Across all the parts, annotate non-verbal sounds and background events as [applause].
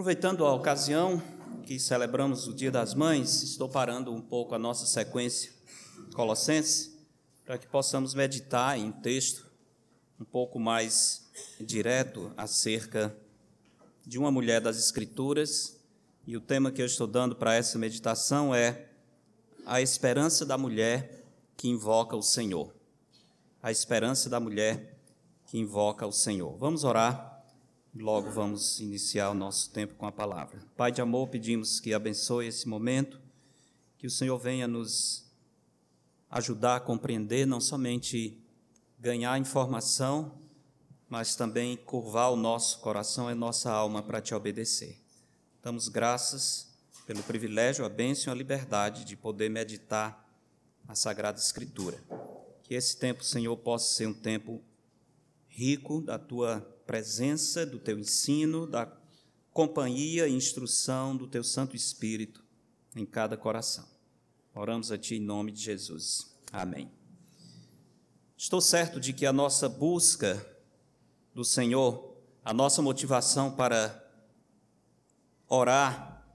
Aproveitando a ocasião que celebramos o Dia das Mães, estou parando um pouco a nossa sequência Colossenses para que possamos meditar em um texto um pouco mais direto acerca de uma mulher das Escrituras. E o tema que eu estou dando para essa meditação é a esperança da mulher que invoca o Senhor. A esperança da mulher que invoca o Senhor. Vamos orar Logo vamos iniciar o nosso tempo com a palavra. Pai de amor, pedimos que abençoe esse momento, que o Senhor venha nos ajudar a compreender, não somente ganhar informação, mas também curvar o nosso coração e nossa alma para te obedecer. Damos graças pelo privilégio, a bênção e a liberdade de poder meditar a Sagrada Escritura. Que esse tempo, Senhor, possa ser um tempo rico da tua presença, do teu ensino, da companhia e instrução do teu Santo Espírito em cada coração. Oramos a Ti em nome de Jesus. Amém. Estou certo de que a nossa busca do Senhor, a nossa motivação para orar,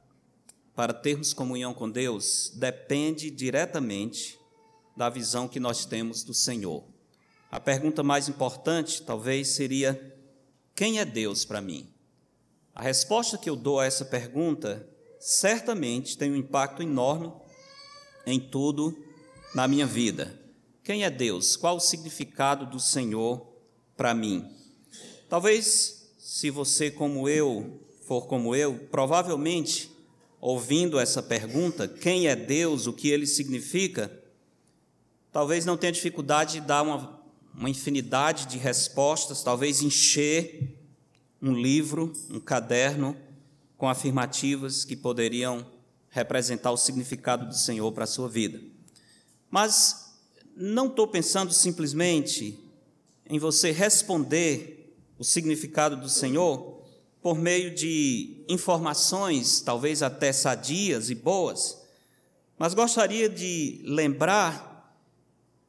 para termos comunhão com Deus, depende diretamente da visão que nós temos do Senhor. A pergunta mais importante, talvez, seria: quem é Deus para mim? A resposta que eu dou a essa pergunta certamente tem um impacto enorme em tudo na minha vida. Quem é Deus? Qual o significado do Senhor para mim? Talvez, se você, como eu, for como eu, provavelmente, ouvindo essa pergunta, quem é Deus, o que ele significa, talvez não tenha dificuldade de dar uma uma infinidade de respostas, talvez encher um livro, um caderno com afirmativas que poderiam representar o significado do Senhor para a sua vida. Mas não estou pensando simplesmente em você responder o significado do Senhor por meio de informações, talvez até sadias e boas, mas gostaria de lembrar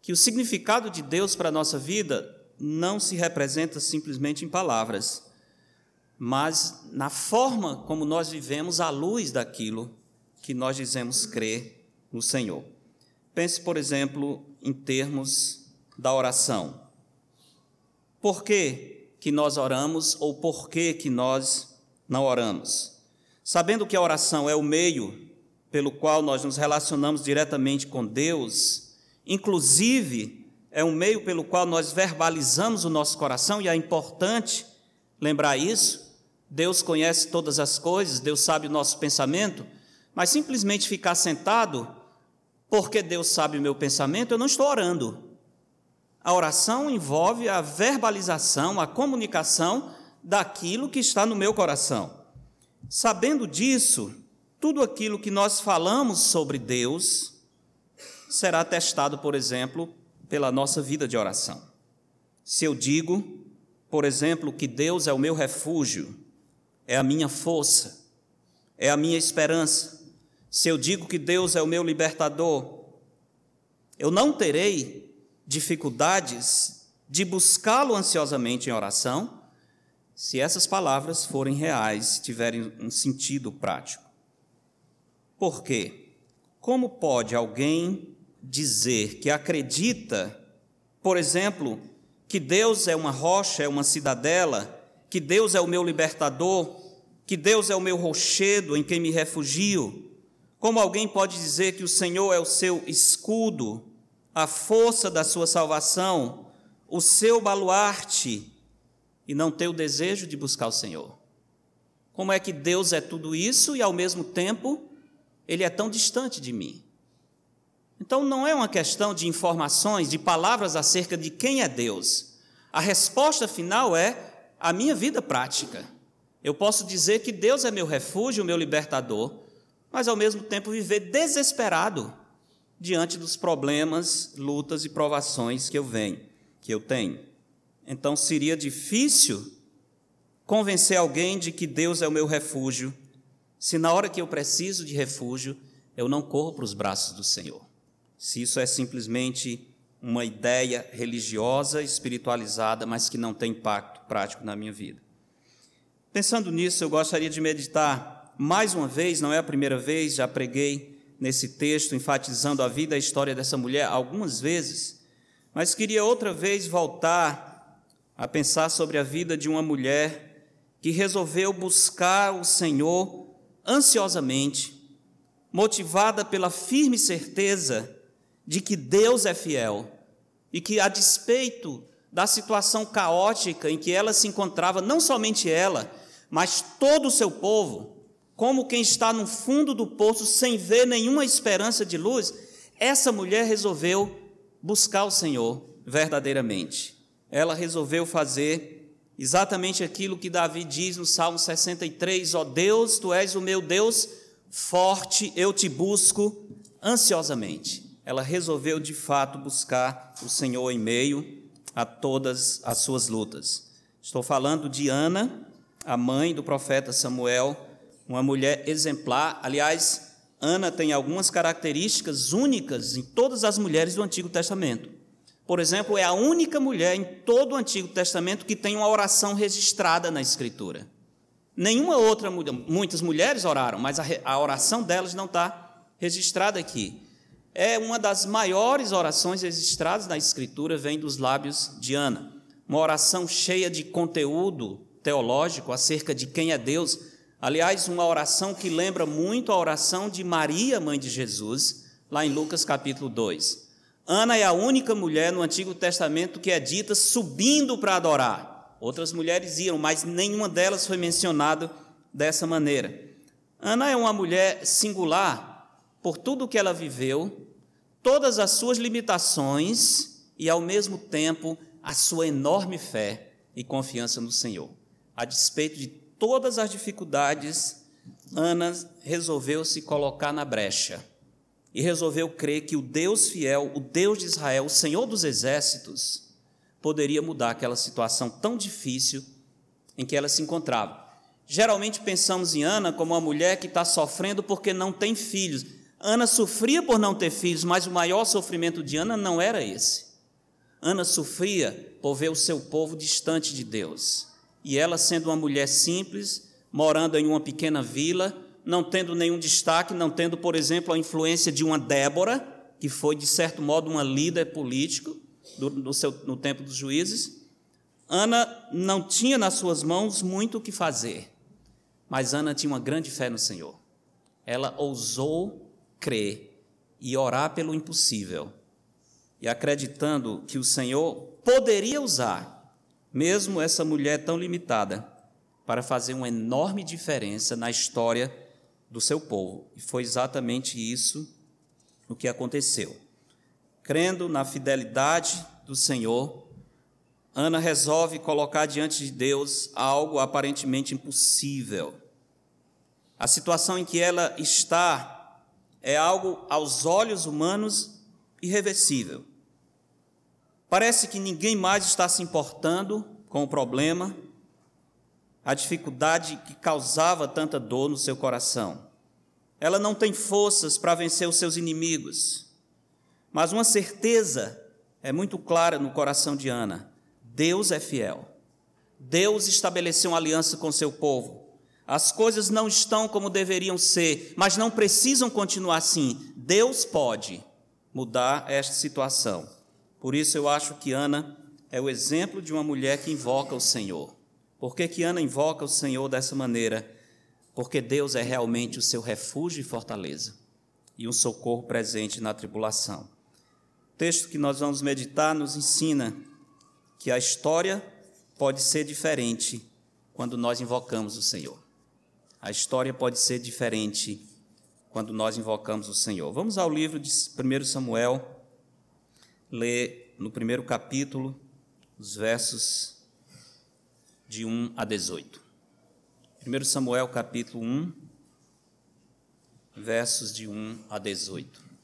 que o significado de Deus para a nossa vida não se representa simplesmente em palavras, mas na forma como nós vivemos à luz daquilo que nós dizemos crer no Senhor. Pense, por exemplo, em termos da oração. Por que, que nós oramos ou por que, que nós não oramos? Sabendo que a oração é o meio pelo qual nós nos relacionamos diretamente com Deus, Inclusive, é um meio pelo qual nós verbalizamos o nosso coração, e é importante lembrar isso. Deus conhece todas as coisas, Deus sabe o nosso pensamento, mas simplesmente ficar sentado, porque Deus sabe o meu pensamento, eu não estou orando. A oração envolve a verbalização, a comunicação daquilo que está no meu coração. Sabendo disso, tudo aquilo que nós falamos sobre Deus, será testado, por exemplo, pela nossa vida de oração. Se eu digo, por exemplo, que Deus é o meu refúgio, é a minha força, é a minha esperança, se eu digo que Deus é o meu libertador, eu não terei dificuldades de buscá-lo ansiosamente em oração, se essas palavras forem reais, tiverem um sentido prático. Por quê? Como pode alguém dizer que acredita, por exemplo, que Deus é uma rocha, é uma cidadela, que Deus é o meu libertador, que Deus é o meu rochedo em quem me refugio, como alguém pode dizer que o Senhor é o seu escudo, a força da sua salvação, o seu baluarte, e não ter o desejo de buscar o Senhor? Como é que Deus é tudo isso e ao mesmo tempo ele é tão distante de mim? Então não é uma questão de informações, de palavras acerca de quem é Deus. A resposta final é a minha vida prática. Eu posso dizer que Deus é meu refúgio, meu libertador, mas ao mesmo tempo viver desesperado diante dos problemas, lutas e provações que eu venho, que eu tenho. Então seria difícil convencer alguém de que Deus é o meu refúgio, se na hora que eu preciso de refúgio, eu não corro para os braços do Senhor se isso é simplesmente uma ideia religiosa, espiritualizada, mas que não tem impacto prático na minha vida. Pensando nisso, eu gostaria de meditar mais uma vez, não é a primeira vez, já preguei nesse texto enfatizando a vida e a história dessa mulher algumas vezes, mas queria outra vez voltar a pensar sobre a vida de uma mulher que resolveu buscar o Senhor ansiosamente, motivada pela firme certeza de que Deus é fiel e que, a despeito da situação caótica em que ela se encontrava, não somente ela, mas todo o seu povo, como quem está no fundo do poço sem ver nenhuma esperança de luz, essa mulher resolveu buscar o Senhor verdadeiramente. Ela resolveu fazer exatamente aquilo que Davi diz no Salmo 63: Ó oh Deus, tu és o meu Deus forte, eu te busco ansiosamente. Ela resolveu de fato buscar o Senhor em meio a todas as suas lutas. Estou falando de Ana, a mãe do profeta Samuel, uma mulher exemplar. Aliás, Ana tem algumas características únicas em todas as mulheres do Antigo Testamento. Por exemplo, é a única mulher em todo o Antigo Testamento que tem uma oração registrada na Escritura. Nenhuma outra mulher, muitas mulheres oraram, mas a, oração delas não está registrada aqui. É uma das maiores orações registradas na Escritura, vem dos lábios de Ana. Uma oração cheia de conteúdo teológico acerca de quem é Deus. Aliás, uma oração que lembra muito a oração de Maria, mãe de Jesus, lá em Lucas capítulo 2. Ana é a única mulher no Antigo Testamento que é dita subindo para adorar. Outras mulheres iam, mas nenhuma delas foi mencionada dessa maneira. Ana é uma mulher singular por tudo que ela viveu, todas as suas limitações e, ao mesmo tempo, a sua enorme fé e confiança no Senhor a despeito de todas as dificuldades, Ana resolveu se colocar na brecha e resolveu crer que o Deus fiel, o Deus de Israel, o Senhor dos exércitos, poderia mudar aquela situação tão difícil em que ela se encontrava. Geralmente pensamos em Ana como uma mulher que está sofrendo porque não tem filhos. Ana sofria por não ter filhos, mas o maior sofrimento de Ana não era esse. Ana sofria por ver o seu povo distante de Deus e ela, sendo uma mulher simples, morando em uma pequena vila, não tendo nenhum destaque, não tendo, por exemplo, a influência de uma Débora, que foi, de certo modo, uma líder político no, seu, no tempo dos juízes, Ana não tinha nas suas mãos muito o que fazer, mas Ana tinha uma grande fé no Senhor. Ela ousou crer e orar pelo impossível, e acreditando que o Senhor poderia usar mesmo essa mulher tão limitada, para fazer uma enorme diferença na história do seu povo. E foi exatamente isso o que aconteceu. Crendo na fidelidade do Senhor, Ana resolve colocar diante de Deus algo aparentemente impossível. A situação em que ela está é algo aos olhos humanos irreversível. Parece que ninguém mais está se importando com o problema, a dificuldade que causava tanta dor no seu coração. Ela não tem forças para vencer os seus inimigos, mas uma certeza é muito clara no coração de Ana: Deus é fiel. Deus estabeleceu uma aliança com seu povo. As coisas não estão como deveriam ser, mas não precisam continuar assim. Deus pode mudar esta situação. Por isso eu acho que Ana é o exemplo de uma mulher que invoca o Senhor. Por que, que Ana invoca o Senhor dessa maneira? Porque Deus é realmente o seu refúgio e fortaleza e um socorro presente na tribulação. O texto que nós vamos meditar nos ensina que a história pode ser diferente quando nós invocamos o Senhor. A história pode ser diferente quando nós invocamos o Senhor. Vamos ao livro de 1 Samuel, ler no primeiro capítulo os versos de 1 a 18. 1 Samuel capítulo 1, versos de 1 a 18.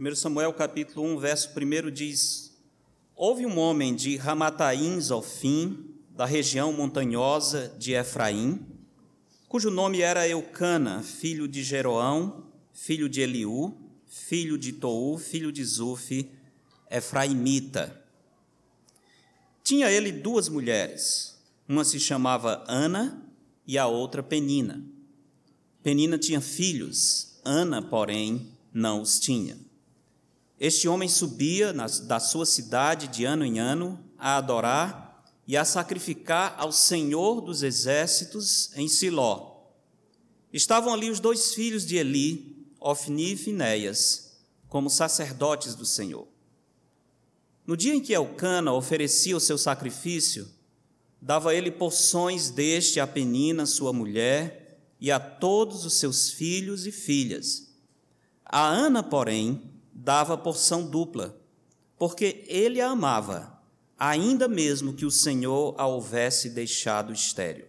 Primeiro Samuel capítulo 1, verso 1 diz: Houve um homem de Ramataim, Zofim, da região montanhosa de Efraim, cujo nome era Eucana, filho de Jeroão, filho de Eliú, filho de Tou, filho de Zufi, Efraimita. Tinha ele duas mulheres, uma se chamava Ana e a outra Penina. Penina tinha filhos, Ana, porém, não os tinha. Este homem subia da sua cidade de ano em ano a adorar e a sacrificar ao Senhor dos exércitos em Siló. Estavam ali os dois filhos de Eli, Ofni e Finéias, como sacerdotes do Senhor. No dia em que Elcana oferecia o seu sacrifício, dava ele porções deste a Penina, sua mulher, e a todos os seus filhos e filhas. A Ana, porém, dava porção dupla, porque ele a amava, ainda mesmo que o Senhor a houvesse deixado estéril.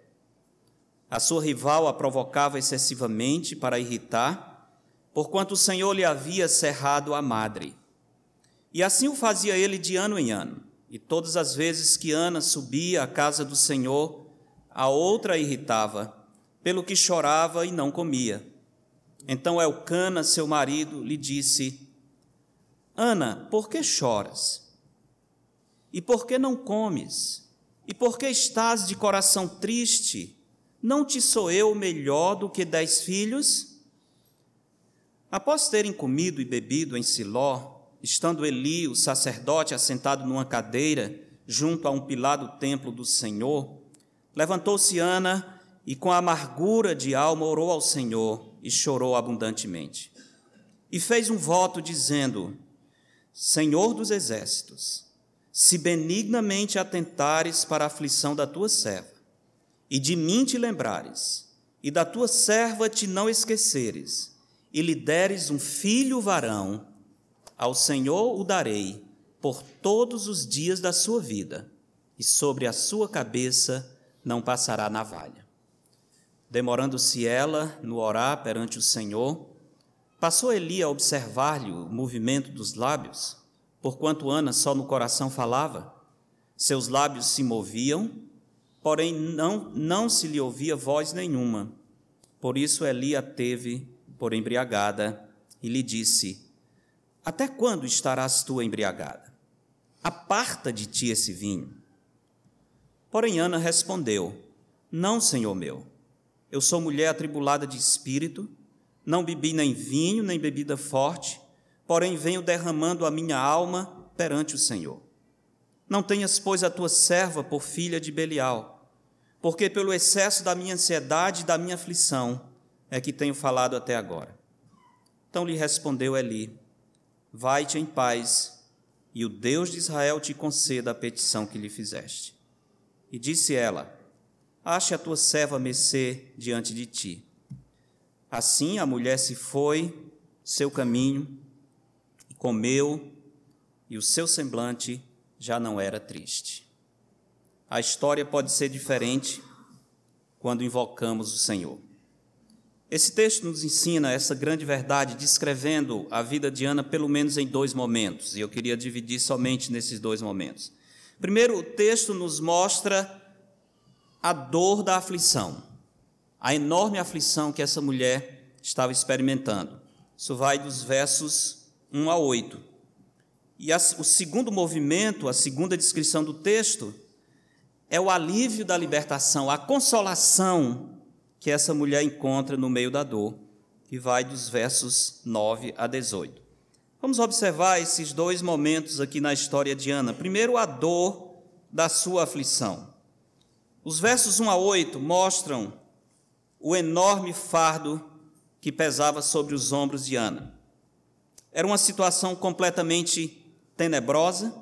A sua rival a provocava excessivamente para irritar, porquanto o Senhor lhe havia cerrado a madre. E assim o fazia ele de ano em ano. E todas as vezes que Ana subia à casa do Senhor, a outra a irritava, pelo que chorava e não comia. Então Elcana, seu marido, lhe disse: Ana, por que choras? E por que não comes? E por que estás de coração triste? Não te sou eu melhor do que dez filhos? Após terem comido e bebido em Siló, estando Eli, o sacerdote, assentado numa cadeira, junto a um pilar do templo do Senhor, levantou-se Ana e, com amargura de alma, orou ao Senhor e chorou abundantemente. E fez um voto, dizendo: Senhor dos exércitos, se benignamente atentares para a aflição da tua serva, e de mim te lembrares, e da tua serva te não esqueceres, e lhe deres um filho varão, ao Senhor o darei por todos os dias da sua vida, e sobre a sua cabeça não passará navalha. Demorando-se ela no orar perante o Senhor, Passou Eli a observar-lhe o movimento dos lábios, porquanto Ana só no coração falava. Seus lábios se moviam, porém não, não se lhe ouvia voz nenhuma. Por isso Eli a teve por embriagada e lhe disse: Até quando estarás tu embriagada? Aparta de ti esse vinho. Porém Ana respondeu: Não, senhor meu. Eu sou mulher atribulada de espírito não bebi nem vinho, nem bebida forte, porém venho derramando a minha alma perante o Senhor. Não tenhas, pois, a tua serva por filha de Belial, porque pelo excesso da minha ansiedade e da minha aflição é que tenho falado até agora. Então lhe respondeu Eli: Vai-te em paz, e o Deus de Israel te conceda a petição que lhe fizeste. E disse ela: Ache a tua serva mercê diante de ti. Assim a mulher se foi seu caminho, comeu, e o seu semblante já não era triste. A história pode ser diferente quando invocamos o Senhor. Esse texto nos ensina essa grande verdade, descrevendo a vida de Ana pelo menos em dois momentos, e eu queria dividir somente nesses dois momentos. Primeiro, o texto nos mostra a dor da aflição a enorme aflição que essa mulher estava experimentando. Isso vai dos versos 1 a 8. E a, o segundo movimento, a segunda descrição do texto, é o alívio da libertação, a consolação que essa mulher encontra no meio da dor, que vai dos versos 9 a 18. Vamos observar esses dois momentos aqui na história de Ana. Primeiro, a dor da sua aflição. Os versos 1 a 8 mostram o enorme fardo que pesava sobre os ombros de Ana. Era uma situação completamente tenebrosa,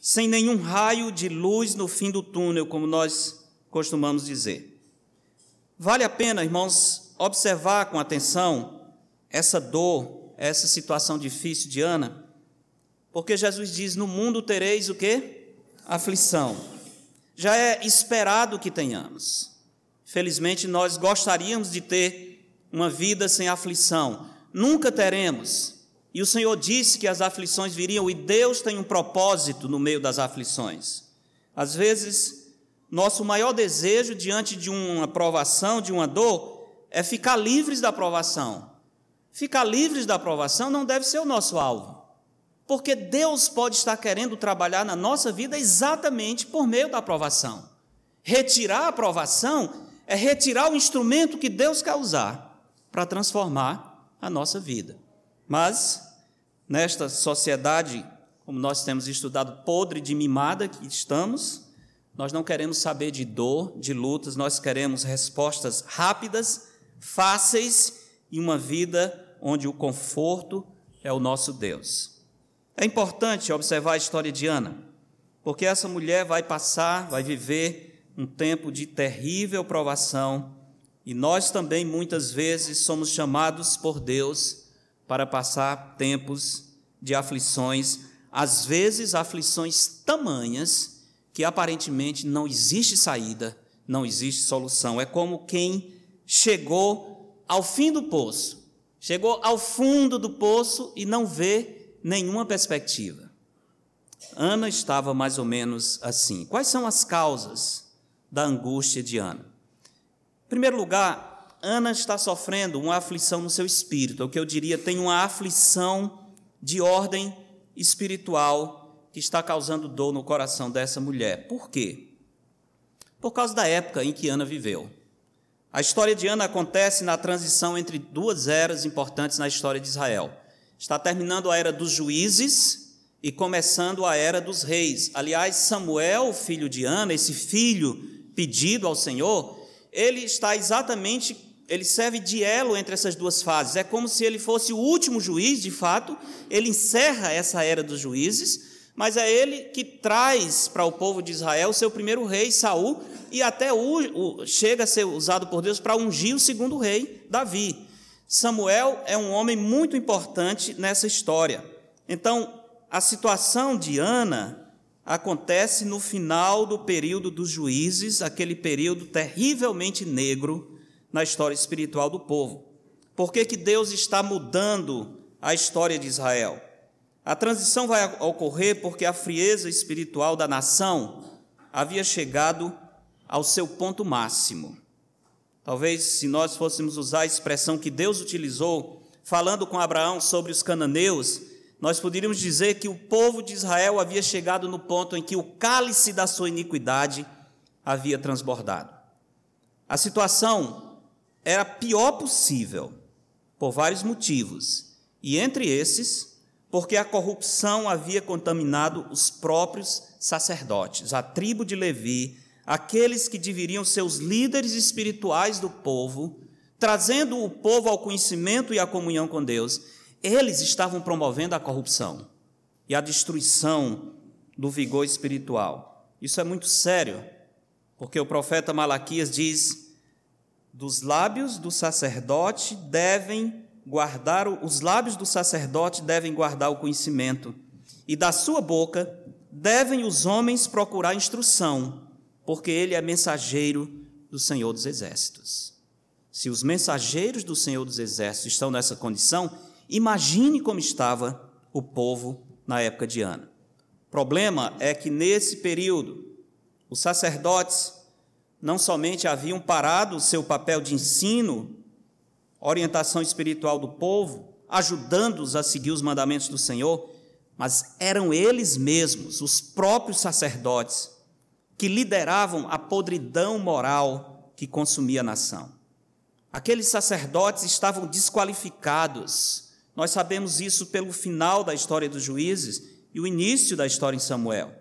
sem nenhum raio de luz no fim do túnel, como nós costumamos dizer. Vale a pena, irmãos, observar com atenção essa dor, essa situação difícil de Ana, porque Jesus diz: No mundo tereis o que? Aflição. Já é esperado que tenhamos. Felizmente, nós gostaríamos de ter uma vida sem aflição. Nunca teremos. E o Senhor disse que as aflições viriam, e Deus tem um propósito no meio das aflições. Às vezes, nosso maior desejo diante de uma provação, de uma dor, é ficar livres da provação. Ficar livres da provação não deve ser o nosso alvo. Porque Deus pode estar querendo trabalhar na nossa vida exatamente por meio da provação. Retirar a provação é retirar o instrumento que Deus quer usar para transformar a nossa vida. Mas, nesta sociedade, como nós temos estudado, podre de mimada que estamos, nós não queremos saber de dor, de lutas, nós queremos respostas rápidas, fáceis e uma vida onde o conforto é o nosso Deus. É importante observar a história de Ana, porque essa mulher vai passar, vai viver um tempo de terrível provação, e nós também muitas vezes somos chamados por Deus para passar tempos de aflições, às vezes aflições tamanhas que aparentemente não existe saída, não existe solução. É como quem chegou ao fim do poço, chegou ao fundo do poço e não vê nenhuma perspectiva. Ana estava mais ou menos assim. Quais são as causas da angústia de Ana? Em primeiro lugar, Ana está sofrendo uma aflição no seu espírito, o que eu diria tem uma aflição de ordem espiritual que está causando dor no coração dessa mulher. Por quê? Por causa da época em que Ana viveu. A história de Ana acontece na transição entre duas eras importantes na história de Israel. Está terminando a era dos juízes e começando a era dos reis. Aliás, Samuel, filho de Ana, esse filho pedido ao Senhor, ele está exatamente ele serve de elo entre essas duas fases. É como se ele fosse o último juiz, de fato, ele encerra essa era dos juízes, mas é ele que traz para o povo de Israel o seu primeiro rei, Saul, e até o, o, chega a ser usado por Deus para ungir o segundo rei, Davi. Samuel é um homem muito importante nessa história. Então, a situação de Ana acontece no final do período dos juízes, aquele período terrivelmente negro na história espiritual do povo. Por que, que Deus está mudando a história de Israel? A transição vai ocorrer porque a frieza espiritual da nação havia chegado ao seu ponto máximo. Talvez, se nós fôssemos usar a expressão que Deus utilizou, falando com Abraão sobre os cananeus, nós poderíamos dizer que o povo de Israel havia chegado no ponto em que o cálice da sua iniquidade havia transbordado. A situação era pior possível, por vários motivos, e entre esses, porque a corrupção havia contaminado os próprios sacerdotes, a tribo de Levi, aqueles que deveriam ser os líderes espirituais do povo, trazendo o povo ao conhecimento e à comunhão com Deus, eles estavam promovendo a corrupção e a destruição do vigor espiritual. Isso é muito sério, porque o profeta Malaquias diz dos lábios do sacerdote devem guardar, os lábios do sacerdote devem guardar o conhecimento, e da sua boca devem os homens procurar instrução, porque ele é mensageiro do Senhor dos Exércitos. Se os mensageiros do Senhor dos Exércitos estão nessa condição, imagine como estava o povo na época de Ana. O problema é que nesse período, os sacerdotes não somente haviam parado o seu papel de ensino, orientação espiritual do povo, ajudando-os a seguir os mandamentos do Senhor, mas eram eles mesmos, os próprios sacerdotes, que lideravam a podridão moral que consumia a nação. Aqueles sacerdotes estavam desqualificados. Nós sabemos isso pelo final da história dos juízes e o início da história em Samuel.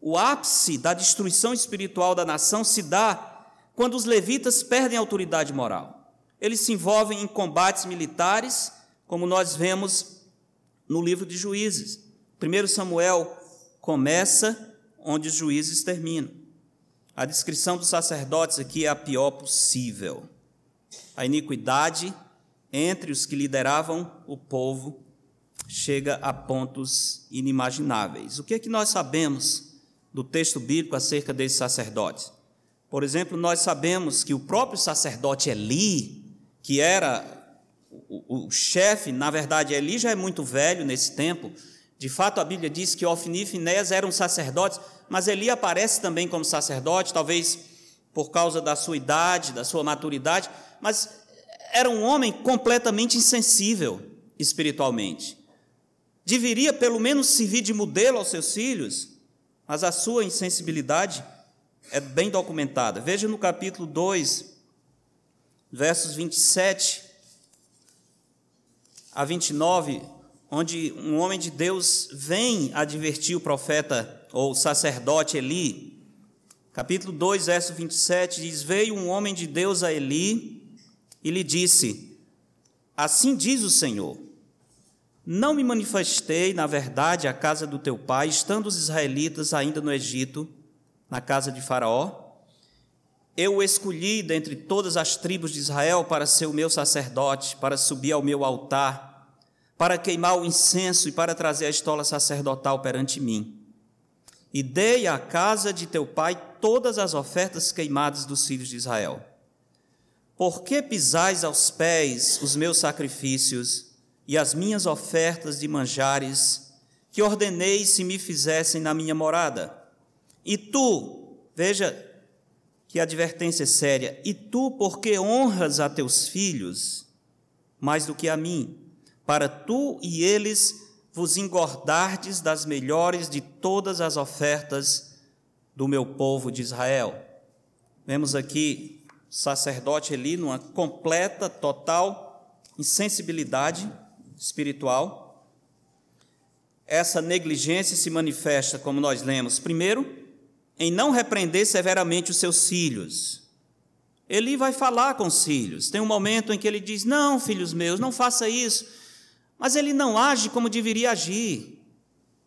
O ápice da destruição espiritual da nação se dá quando os levitas perdem autoridade moral. Eles se envolvem em combates militares, como nós vemos no livro de Juízes. 1 Samuel começa onde os juízes terminam. A descrição dos sacerdotes aqui é a pior possível. A iniquidade entre os que lideravam o povo chega a pontos inimagináveis. O que é que nós sabemos do texto bíblico acerca desses sacerdotes. Por exemplo, nós sabemos que o próprio sacerdote Eli, que era o, o chefe, na verdade, Eli já é muito velho nesse tempo, De fato, a Bíblia diz que Ofni e Finéias eram sacerdotes, mas Eli aparece também como sacerdote, talvez por causa da sua idade, da sua maturidade, mas era um homem completamente insensível espiritualmente. Deveria pelo menos servir de modelo aos seus filhos, mas a sua insensibilidade é bem documentada. Veja no capítulo 2, versos 27 a 29, onde um homem de Deus vem advertir o profeta ou sacerdote Eli. Capítulo 2, verso 27 diz: Veio um homem de Deus a Eli e lhe disse: Assim diz o Senhor: Não me manifestei, na verdade, à casa do teu pai, estando os israelitas ainda no Egito, na casa de Faraó? Eu o escolhi dentre todas as tribos de Israel para ser o meu sacerdote, para subir ao meu altar, para queimar o incenso e para trazer a estola sacerdotal perante mim. E dei à casa de teu pai todas as ofertas queimadas dos filhos de Israel. Por que pisais aos pés os meus sacrifícios e as minhas ofertas de manjares, que ordenei se me fizessem na minha morada? E tu, veja que advertência séria, e tu, porque honras a teus filhos mais do que a mim, para tu e eles vos engordardes das melhores de todas as ofertas do meu povo de Israel. Vemos aqui sacerdote Eli numa completa, total insensibilidade espiritual. Essa negligência se manifesta, como nós lemos, primeiro, em não repreender severamente os seus filhos. Ele vai falar com os filhos. Tem um momento em que ele diz: Não, filhos meus, não faça isso. Mas ele não age como deveria agir.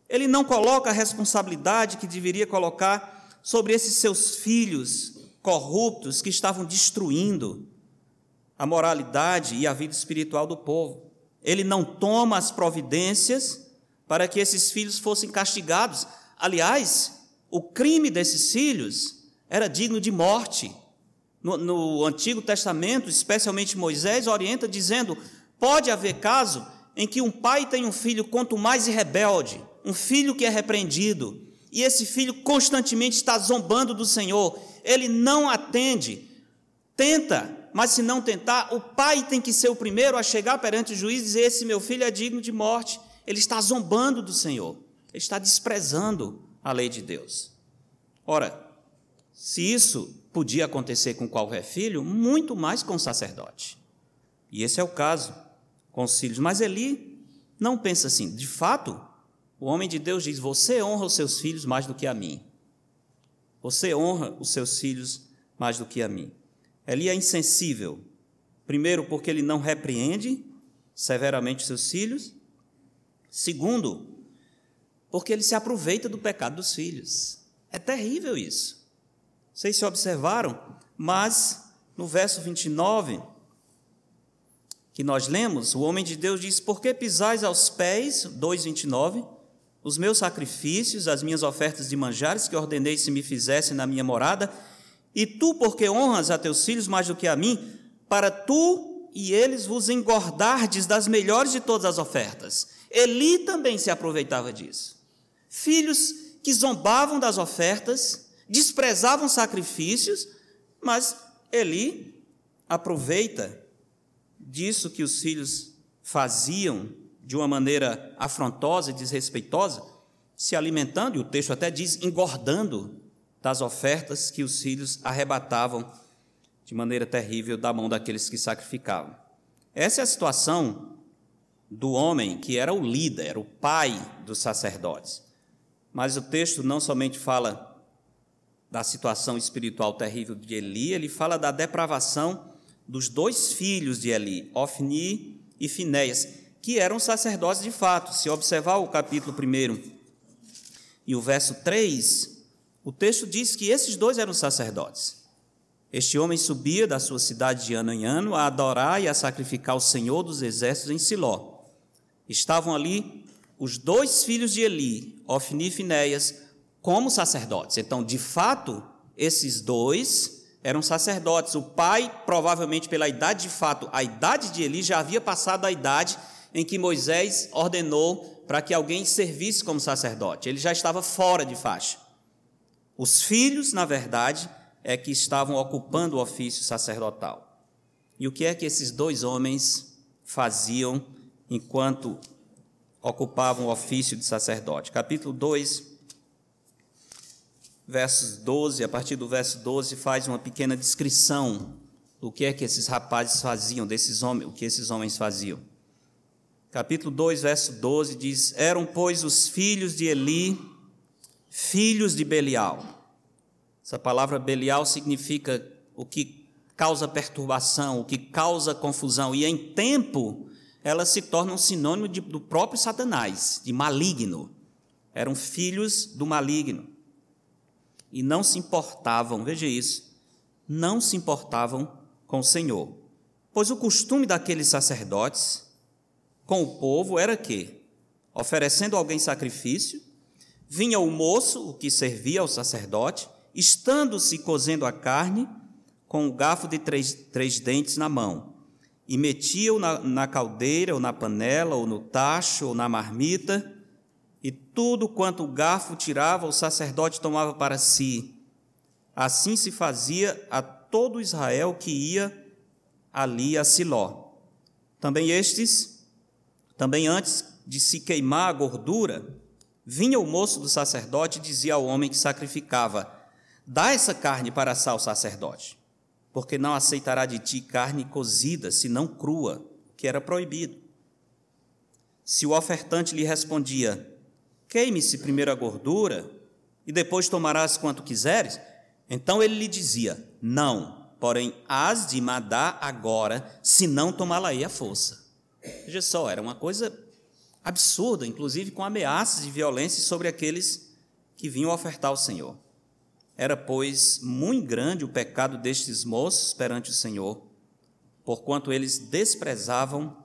Ele não coloca a responsabilidade que deveria colocar sobre esses seus filhos corruptos que estavam destruindo a moralidade e a vida espiritual do povo. Ele não toma as providências para que esses filhos fossem castigados. Aliás, o crime desses filhos era digno de morte. No, no, Antigo Testamento, especialmente Moisés, orienta dizendo: pode haver caso em que um pai tem um filho quanto mais rebelde, um filho que é repreendido, e esse filho constantemente está zombando do Senhor, ele não atende, tenta, mas se não tentar, o pai tem que ser o primeiro a chegar perante o juiz e dizer: esse meu filho é digno de morte, ele está zombando do Senhor, ele está desprezando a lei de Deus. Ora, se isso podia acontecer com qualquer filho, muito mais com o sacerdote. E esse é o caso com os filhos. Mas Eli não pensa assim. De fato, o homem de Deus diz: Você honra os seus filhos mais do que a mim. Você honra os seus filhos mais do que a mim. Eli é insensível. Primeiro, porque ele não repreende severamente seus filhos. Segundo, porque ele se aproveita do pecado dos filhos. É terrível isso. Vocês se observaram, mas no verso 29 que nós lemos, o homem de Deus diz: Por que pisais aos pés, 2,29, os meus sacrifícios, as minhas ofertas de manjares que ordenei se me fizessem na minha morada, e tu, porque honras a teus filhos mais do que a mim, para tu e eles vos engordardes das melhores de todas as ofertas. Eli também se aproveitava disso. Filhos que zombavam das ofertas, desprezavam sacrifícios, mas Eli aproveita disso que os filhos faziam de uma maneira afrontosa e desrespeitosa, se alimentando, e o texto até diz engordando das ofertas que os filhos arrebatavam de maneira terrível da mão daqueles que sacrificavam. Essa é a situação do homem que era o líder, era o pai dos sacerdotes. Mas o texto não somente fala da situação espiritual terrível de Eli, ele fala da depravação dos dois filhos de Eli, Ofni e Finéias, que eram sacerdotes de fato. Se observar o capítulo 1 e o verso 3, o texto diz que esses dois eram sacerdotes. Este homem subia da sua cidade de ano em ano a adorar e a sacrificar o Senhor dos exércitos em Siló. Estavam ali os dois filhos de Eli, Ofni e Finéias, como sacerdotes. Então, de fato, esses dois eram sacerdotes. O pai, provavelmente pela idade de fato, a idade de Eli já havia passado a idade em que Moisés ordenou para que alguém servisse como sacerdote. Ele já estava fora de faixa. Os filhos, na verdade, é que estavam ocupando o ofício sacerdotal. E o que é que esses dois homens faziam enquanto ocupavam o ofício de sacerdote? Capítulo 2, versos 12, a partir do verso 12, faz uma pequena descrição do que é que esses rapazes faziam, desses homens, o que esses homens faziam. Capítulo 2, verso 12 diz: Eram, pois, os filhos de Eli, filhos de Belial. Essa palavra Belial significa o que causa perturbação, o que causa confusão, e em tempo ela se torna um sinônimo de, do próprio Satanás, de maligno. Eram filhos do maligno. E não se importavam, veja isso, não se importavam com o Senhor. Pois o costume daqueles sacerdotes com o povo era que, oferecendo alguém sacrifício, vinha o moço, o que servia ao sacerdote, estando-se cozendo a carne, com o garfo de três, três dentes na mão, e metia-o na, na caldeira, ou na panela, ou no tacho, ou na marmita, e tudo quanto o garfo tirava, o sacerdote tomava para si. Assim se fazia a todo Israel que ia ali a Siló. Também estes, também antes de se queimar a gordura, vinha o moço do sacerdote e dizia ao homem que sacrificava: Dá essa carne para assar o sacerdote, porque não aceitará de ti carne cozida, senão crua, que era proibido. Se o ofertante lhe respondia: Queime-se primeiro a gordura, e depois tomarás quanto quiseres, então ele lhe dizia: Não, porém hás de mandar agora, se não tomá-la-ei à força. Veja só, era uma coisa absurda, inclusive com ameaças de violência sobre aqueles que vinham ofertar ao Senhor. Era, pois, muito grande o pecado destes moços perante o Senhor, porquanto eles desprezavam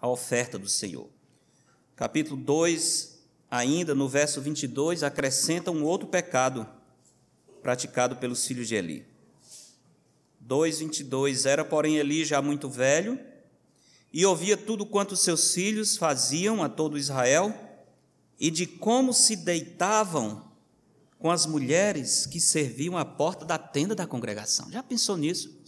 a oferta do Senhor. Capítulo 2, ainda no verso 22, acrescenta um outro pecado praticado pelos filhos de Eli. 2:22 Era, porém, Eli já muito velho e ouvia tudo quanto seus filhos faziam a todo Israel e de como se deitavam com as mulheres que serviam à porta da tenda da congregação. Já pensou nisso?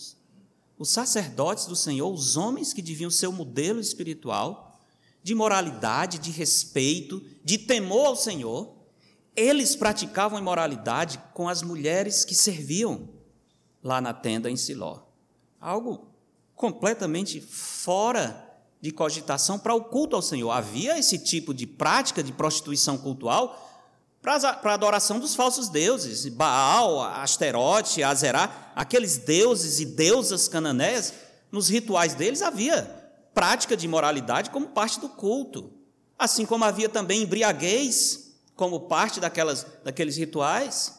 Os sacerdotes do Senhor, os homens que deviam ser o modelo espiritual de moralidade, de respeito, de temor ao Senhor, eles praticavam imoralidade com as mulheres que serviam lá na tenda em Siló. Algo completamente fora de cogitação para o culto ao Senhor. Havia esse tipo de prática de prostituição cultural para a adoração dos falsos deuses, Baal, Asterote, Azerá, aqueles deuses e deusas cananeias, nos rituais deles havia prática de imoralidade como parte do culto. Assim como havia também embriaguez como parte daquelas, daqueles rituais,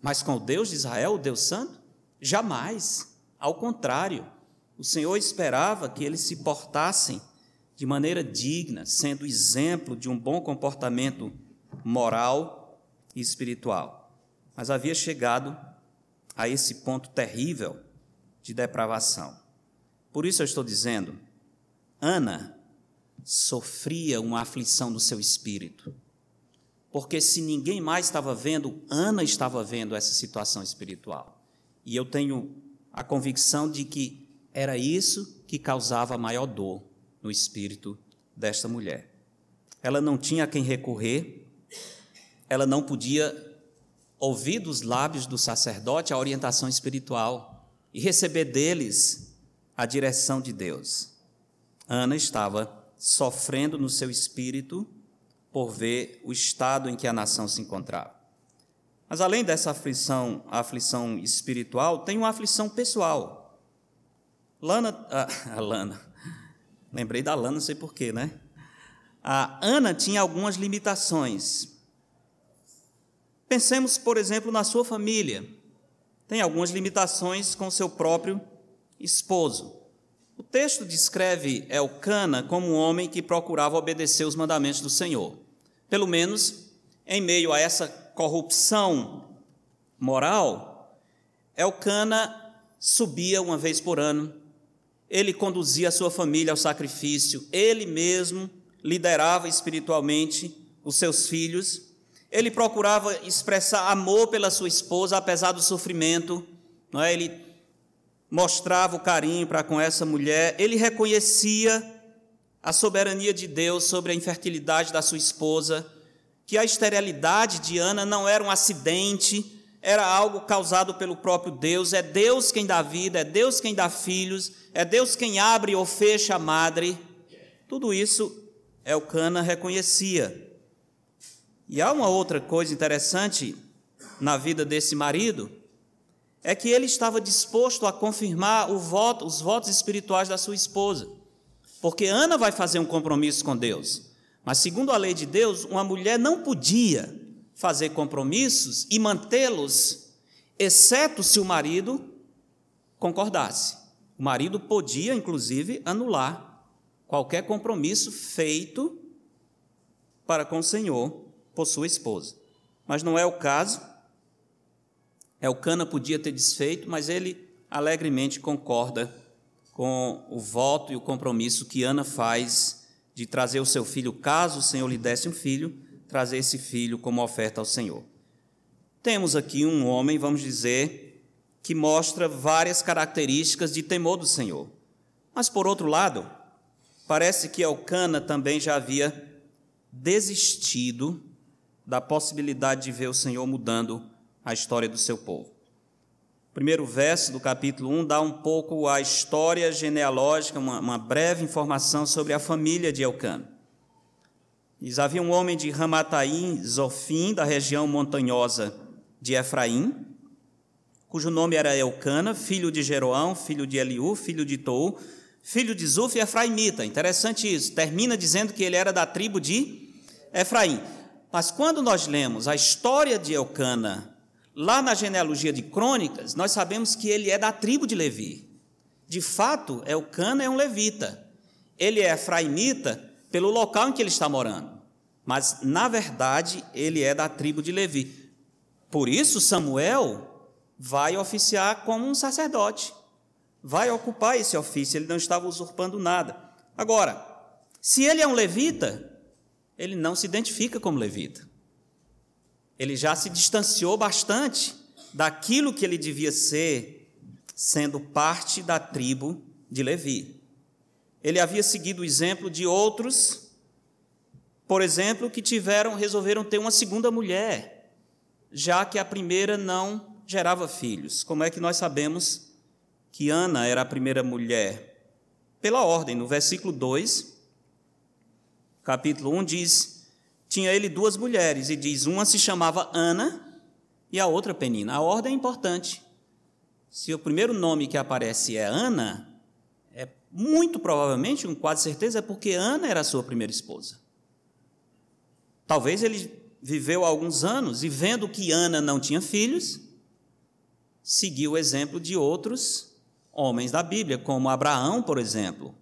mas com o Deus de Israel, o Deus Santo? Jamais. Ao contrário, o Senhor esperava que eles se portassem de maneira digna, sendo exemplo de um bom comportamento moral e espiritual. Mas havia chegado a esse ponto terrível de depravação. Por isso eu estou dizendo, Ana sofria uma aflição no seu espírito porque se ninguém mais estava vendo, Ana estava vendo essa situação espiritual. E eu tenho a convicção de que era isso que causava maior dor no espírito desta mulher. Ela não tinha a quem recorrer, ela não podia ouvir dos lábios do sacerdote a orientação espiritual e receber deles a direção de Deus. Ana estava sofrendo no seu espírito por ver o estado em que a nação se encontrava. Mas além dessa aflição, aflição espiritual, tem uma aflição pessoal. Lana, ah, [laughs] a Lana, lembrei da Lana, não sei porquê, né? A Ana tinha algumas limitações. Pensemos, por exemplo, na sua família. Tem algumas limitações com seu próprio esposo. O texto descreve Elcana como um homem que procurava obedecer os mandamentos do Senhor. Pelo menos em meio a essa corrupção moral, Elcana subia uma vez por ano ele conduzia a sua família ao sacrifício, ele mesmo liderava espiritualmente os seus filhos, ele procurava expressar amor pela sua esposa, apesar do sofrimento, não é? ele mostrava o carinho para com essa mulher, ele reconhecia a soberania de Deus sobre a infertilidade da sua esposa, que a esterilidade de Ana não era um acidente, era algo causado pelo próprio Deus, é Deus quem dá vida, é Deus quem dá filhos, é Deus quem abre ou fecha a madre. Tudo isso Elcana reconhecia. E há uma outra coisa interessante na vida desse marido, é que ele estava disposto a confirmar voto, os votos espirituais da sua esposa. Porque Ana vai fazer um compromisso com Deus. Mas, segundo a lei de Deus, uma mulher não podia fazer compromissos e mantê-los, exceto se o marido concordasse. O marido podia, inclusive, anular qualquer compromisso feito para com o Senhor por sua esposa. Mas não é o caso. Elcana podia ter desfeito, mas ele alegremente concorda com o voto e o compromisso que Ana faz de trazer o seu filho, caso o Senhor lhe desse um filho, trazer esse filho como oferta ao Senhor. Temos aqui um homem, vamos dizer, que mostra várias características de temor do Senhor. Mas, por outro lado, parece que Elcana também já havia desistido da possibilidade de ver o Senhor mudando a história do seu povo primeiro verso do capítulo 1 dá um pouco a história genealógica, uma, uma breve informação sobre a família de Elcana. Diz: havia um homem de Ramataim, Zofim, da região montanhosa de Efraim, cujo nome era Elcana, filho de Jeroão, filho de Eliú, filho de Tou, filho de Zuf e Efraimita. Interessante isso, termina dizendo que ele era da tribo de Efraim. Mas quando nós lemos a história de Elcana Lá na genealogia de Crônicas, nós sabemos que ele é da tribo de Levi. De fato, Elcana é um levita. Ele é efraimita pelo local em que ele está morando. Mas, na verdade, ele é da tribo de Levi. Por isso, Samuel vai oficiar como um sacerdote. Vai ocupar esse ofício, ele não estava usurpando nada. Agora, se ele é um levita, ele não se identifica como levita. Ele já se distanciou bastante daquilo que ele devia ser, sendo parte da tribo de Levi. Ele havia seguido o exemplo de outros, por exemplo, que tiveram, resolveram ter uma segunda mulher, já que a primeira não gerava filhos. Como é que nós sabemos que Ana era a primeira mulher? Pela ordem, no versículo 2, capítulo 1 diz: tinha ele duas mulheres, e diz: uma se chamava Ana e a outra Penina. A ordem é importante. Se o primeiro nome que aparece é Ana, é muito provavelmente, com quase certeza, é porque Ana era sua primeira esposa. Talvez ele viveu alguns anos e, vendo que Ana não tinha filhos, seguiu o exemplo de outros homens da Bíblia, como Abraão, por exemplo.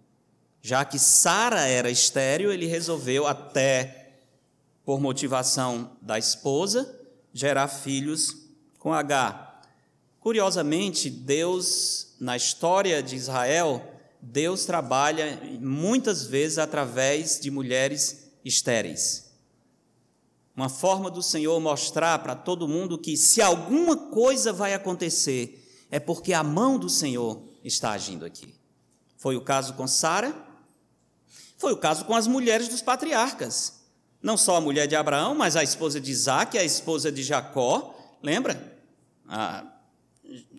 Já que Sara era estéril, ele resolveu até por motivação da esposa, gerar filhos com H. Curiosamente, Deus, na história de Israel, Deus trabalha muitas vezes através de mulheres estéreis. Uma forma do Senhor mostrar para todo mundo que se alguma coisa vai acontecer, é porque a mão do Senhor está agindo aqui. Foi o caso com Sara, foi o caso com as mulheres dos patriarcas. Não só a mulher de Abraão, mas a esposa de Isaac, a esposa de Jacó. Lembra? A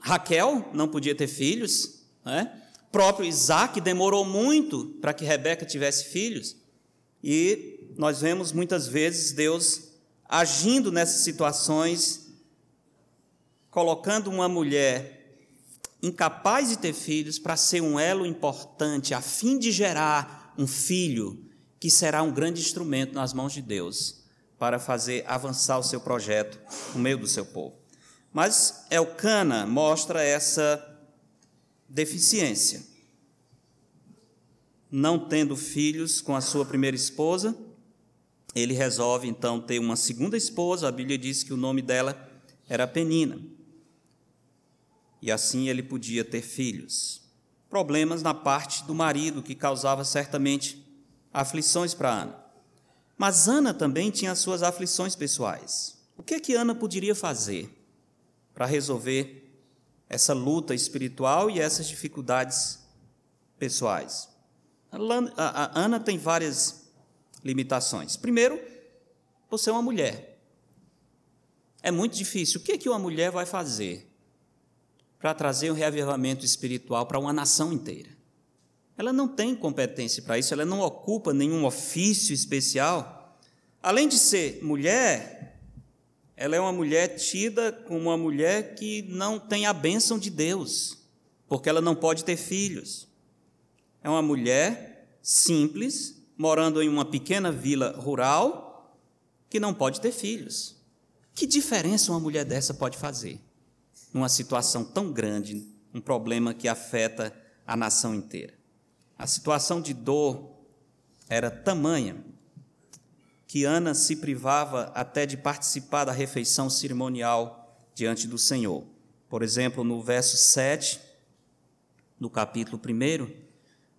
Raquel não podia ter filhos. Né? Próprio Isaac demorou muito para que Rebeca tivesse filhos. E nós vemos muitas vezes Deus agindo nessas situações, colocando uma mulher incapaz de ter filhos para ser um elo importante, a fim de gerar um filho que será um grande instrumento nas mãos de Deus para fazer avançar o seu projeto no meio do seu povo. Mas Elcana mostra essa deficiência. Não tendo filhos com a sua primeira esposa, ele resolve então ter uma segunda esposa. A Bíblia diz que o nome dela era Penina. E assim ele podia ter filhos. problemas na parte do marido, que causava certamente aflições para Ana. Mas Ana também tinha as suas aflições pessoais. O que é que Ana poderia fazer para resolver essa luta espiritual e essas dificuldades pessoais? A Ana tem várias limitações. Primeiro, por ser uma mulher. É muito difícil. O que é que uma mulher vai fazer para trazer um reavivamento espiritual para uma nação inteira? Ela não tem competência para isso, ela não ocupa nenhum ofício especial. Além de ser mulher, ela é uma mulher tida como uma mulher que não tem a bênção de Deus, porque ela não pode ter filhos. É uma mulher simples, morando em uma pequena vila rural, que não pode ter filhos. Que diferença uma mulher dessa pode fazer numa situação tão grande, um problema que afeta a nação inteira? A situação de dor era tamanha que Ana se privava até de participar da refeição cerimonial diante do Senhor. Por exemplo, no verso 7 do capítulo 1,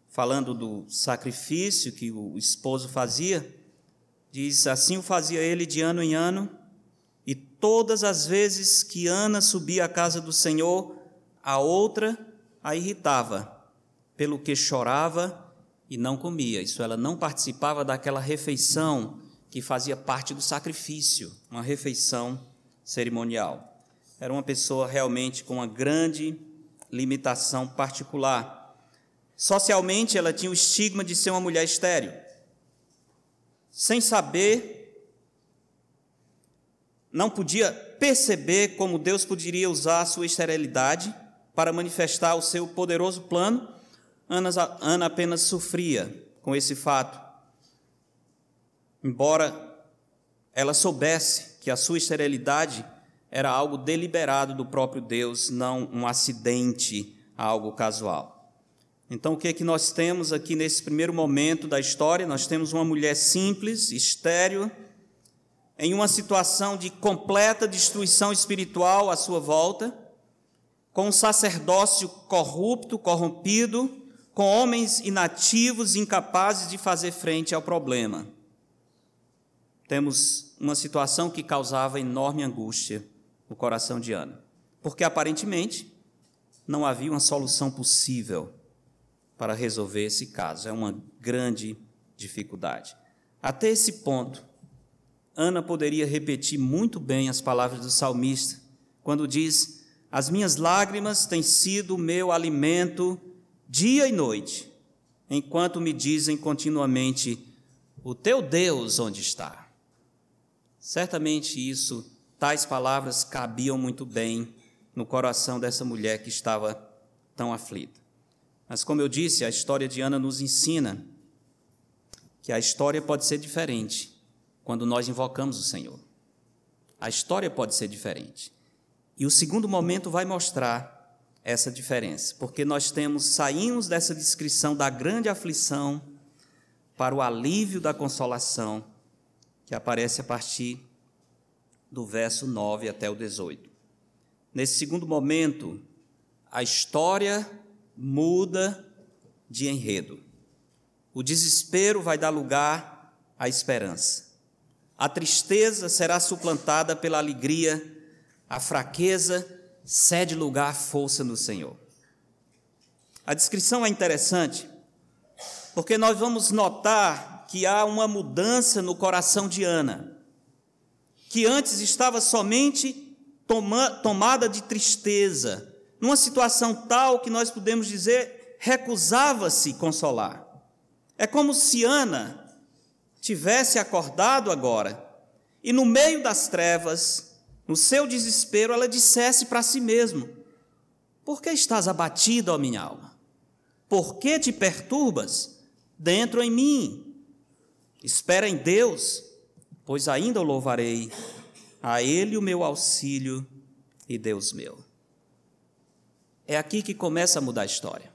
falando do sacrifício que o esposo fazia, diz: Assim o fazia ele de ano em ano, e todas as vezes que Ana subia à casa do Senhor, a outra a irritava pelo que chorava e não comia. Isso ela não participava daquela refeição que fazia parte do sacrifício, uma refeição cerimonial. Era uma pessoa realmente com uma grande limitação particular. Socialmente, ela tinha o estigma de ser uma mulher estéril. Sem saber, não podia perceber como Deus poderia usar a sua esterilidade para manifestar o seu poderoso plano Ana, apenas sofria com esse fato. Embora ela soubesse que a sua esterilidade era algo deliberado do próprio Deus, não um acidente, algo casual. Então, o que é que nós temos aqui nesse primeiro momento da história? Nós temos uma mulher simples, estéril, em uma situação de completa destruição espiritual à sua volta, com um sacerdócio corrupto, corrompido, com homens inativos, incapazes de fazer frente ao problema. Temos uma situação que causava enorme angústia no coração de Ana, porque aparentemente não havia uma solução possível para resolver esse caso. É uma grande dificuldade. Até esse ponto, Ana poderia repetir muito bem as palavras do salmista, quando diz: As minhas lágrimas têm sido o meu alimento dia e noite, enquanto me dizem continuamente: O teu Deus onde está? Certamente isso, tais palavras cabiam muito bem no coração dessa mulher que estava tão aflita. Mas, como eu disse, a história de Ana nos ensina que a história pode ser diferente quando nós invocamos o Senhor. A história pode ser diferente. E o segundo momento vai mostrar essa diferença, porque nós temos saímos dessa descrição da grande aflição para o alívio da consolação, que aparece a partir do verso 9 até o 18. Nesse segundo momento, a história muda de enredo. O desespero vai dar lugar à esperança. A tristeza será suplantada pela alegria, a fraqueza cede lugar à força no Senhor. A descrição é interessante, porque nós vamos notar que há uma mudança no coração de Ana, que antes estava somente toma, tomada de tristeza, numa situação tal que nós podemos dizer recusava-se consolar. É como se Ana tivesse acordado agora e no meio das trevas no seu desespero, ela dissesse para si mesma: Por que estás abatida, ó minha alma? Por que te perturbas dentro em mim? Espera em Deus, pois ainda o louvarei, a Ele o meu auxílio e Deus meu. É aqui que começa a mudar a história.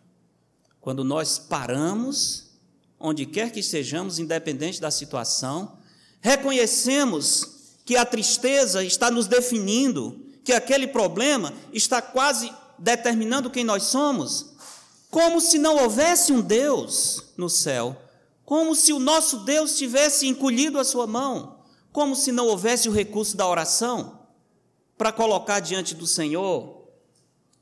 Quando nós paramos, onde quer que estejamos, independente da situação, reconhecemos que a tristeza está nos definindo, que aquele problema está quase determinando quem nós somos, como se não houvesse um Deus no céu, como se o nosso Deus tivesse encolhido a sua mão, como se não houvesse o recurso da oração para colocar diante do Senhor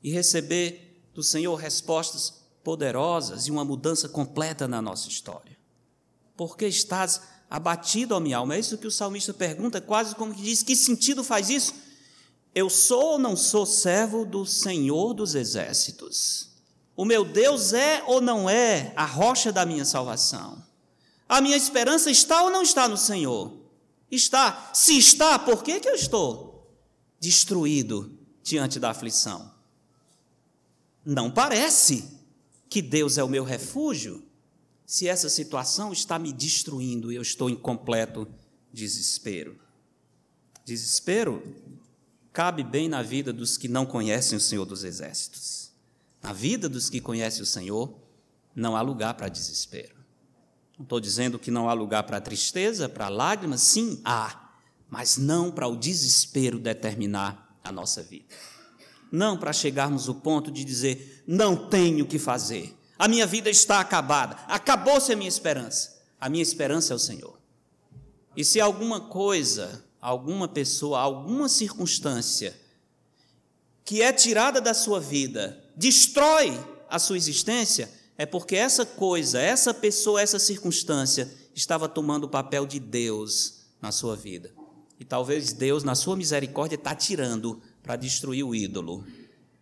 e receber do Senhor respostas poderosas e uma mudança completa na nossa história. Por que estás abatido, ó minha alma? É isso que o salmista pergunta, quase como que diz: que sentido faz isso? Eu sou ou não sou servo do Senhor dos exércitos? O meu Deus é ou não é a rocha da minha salvação? A minha esperança está ou não está no Senhor? Está. Se está, por que, que eu estou destruído diante da aflição? Não parece que Deus é o meu refúgio se essa situação está me destruindo e eu estou em completo desespero. Desespero cabe bem na vida dos que não conhecem o Senhor dos Exércitos. Na vida dos que conhecem o Senhor, não há lugar para desespero. Não estou dizendo que não há lugar para tristeza, para lágrimas, sim, há, mas não para o desespero determinar a nossa vida. Não para chegarmos ao ponto de dizer, não tenho o que fazer, a minha vida está acabada, acabou-se a minha esperança. A minha esperança é o Senhor. E se alguma coisa, alguma pessoa, alguma circunstância que é tirada da sua vida, destrói a sua existência, é porque essa coisa, essa pessoa, essa circunstância estava tomando o papel de Deus na sua vida. E talvez Deus, na sua misericórdia, está tirando para destruir o ídolo,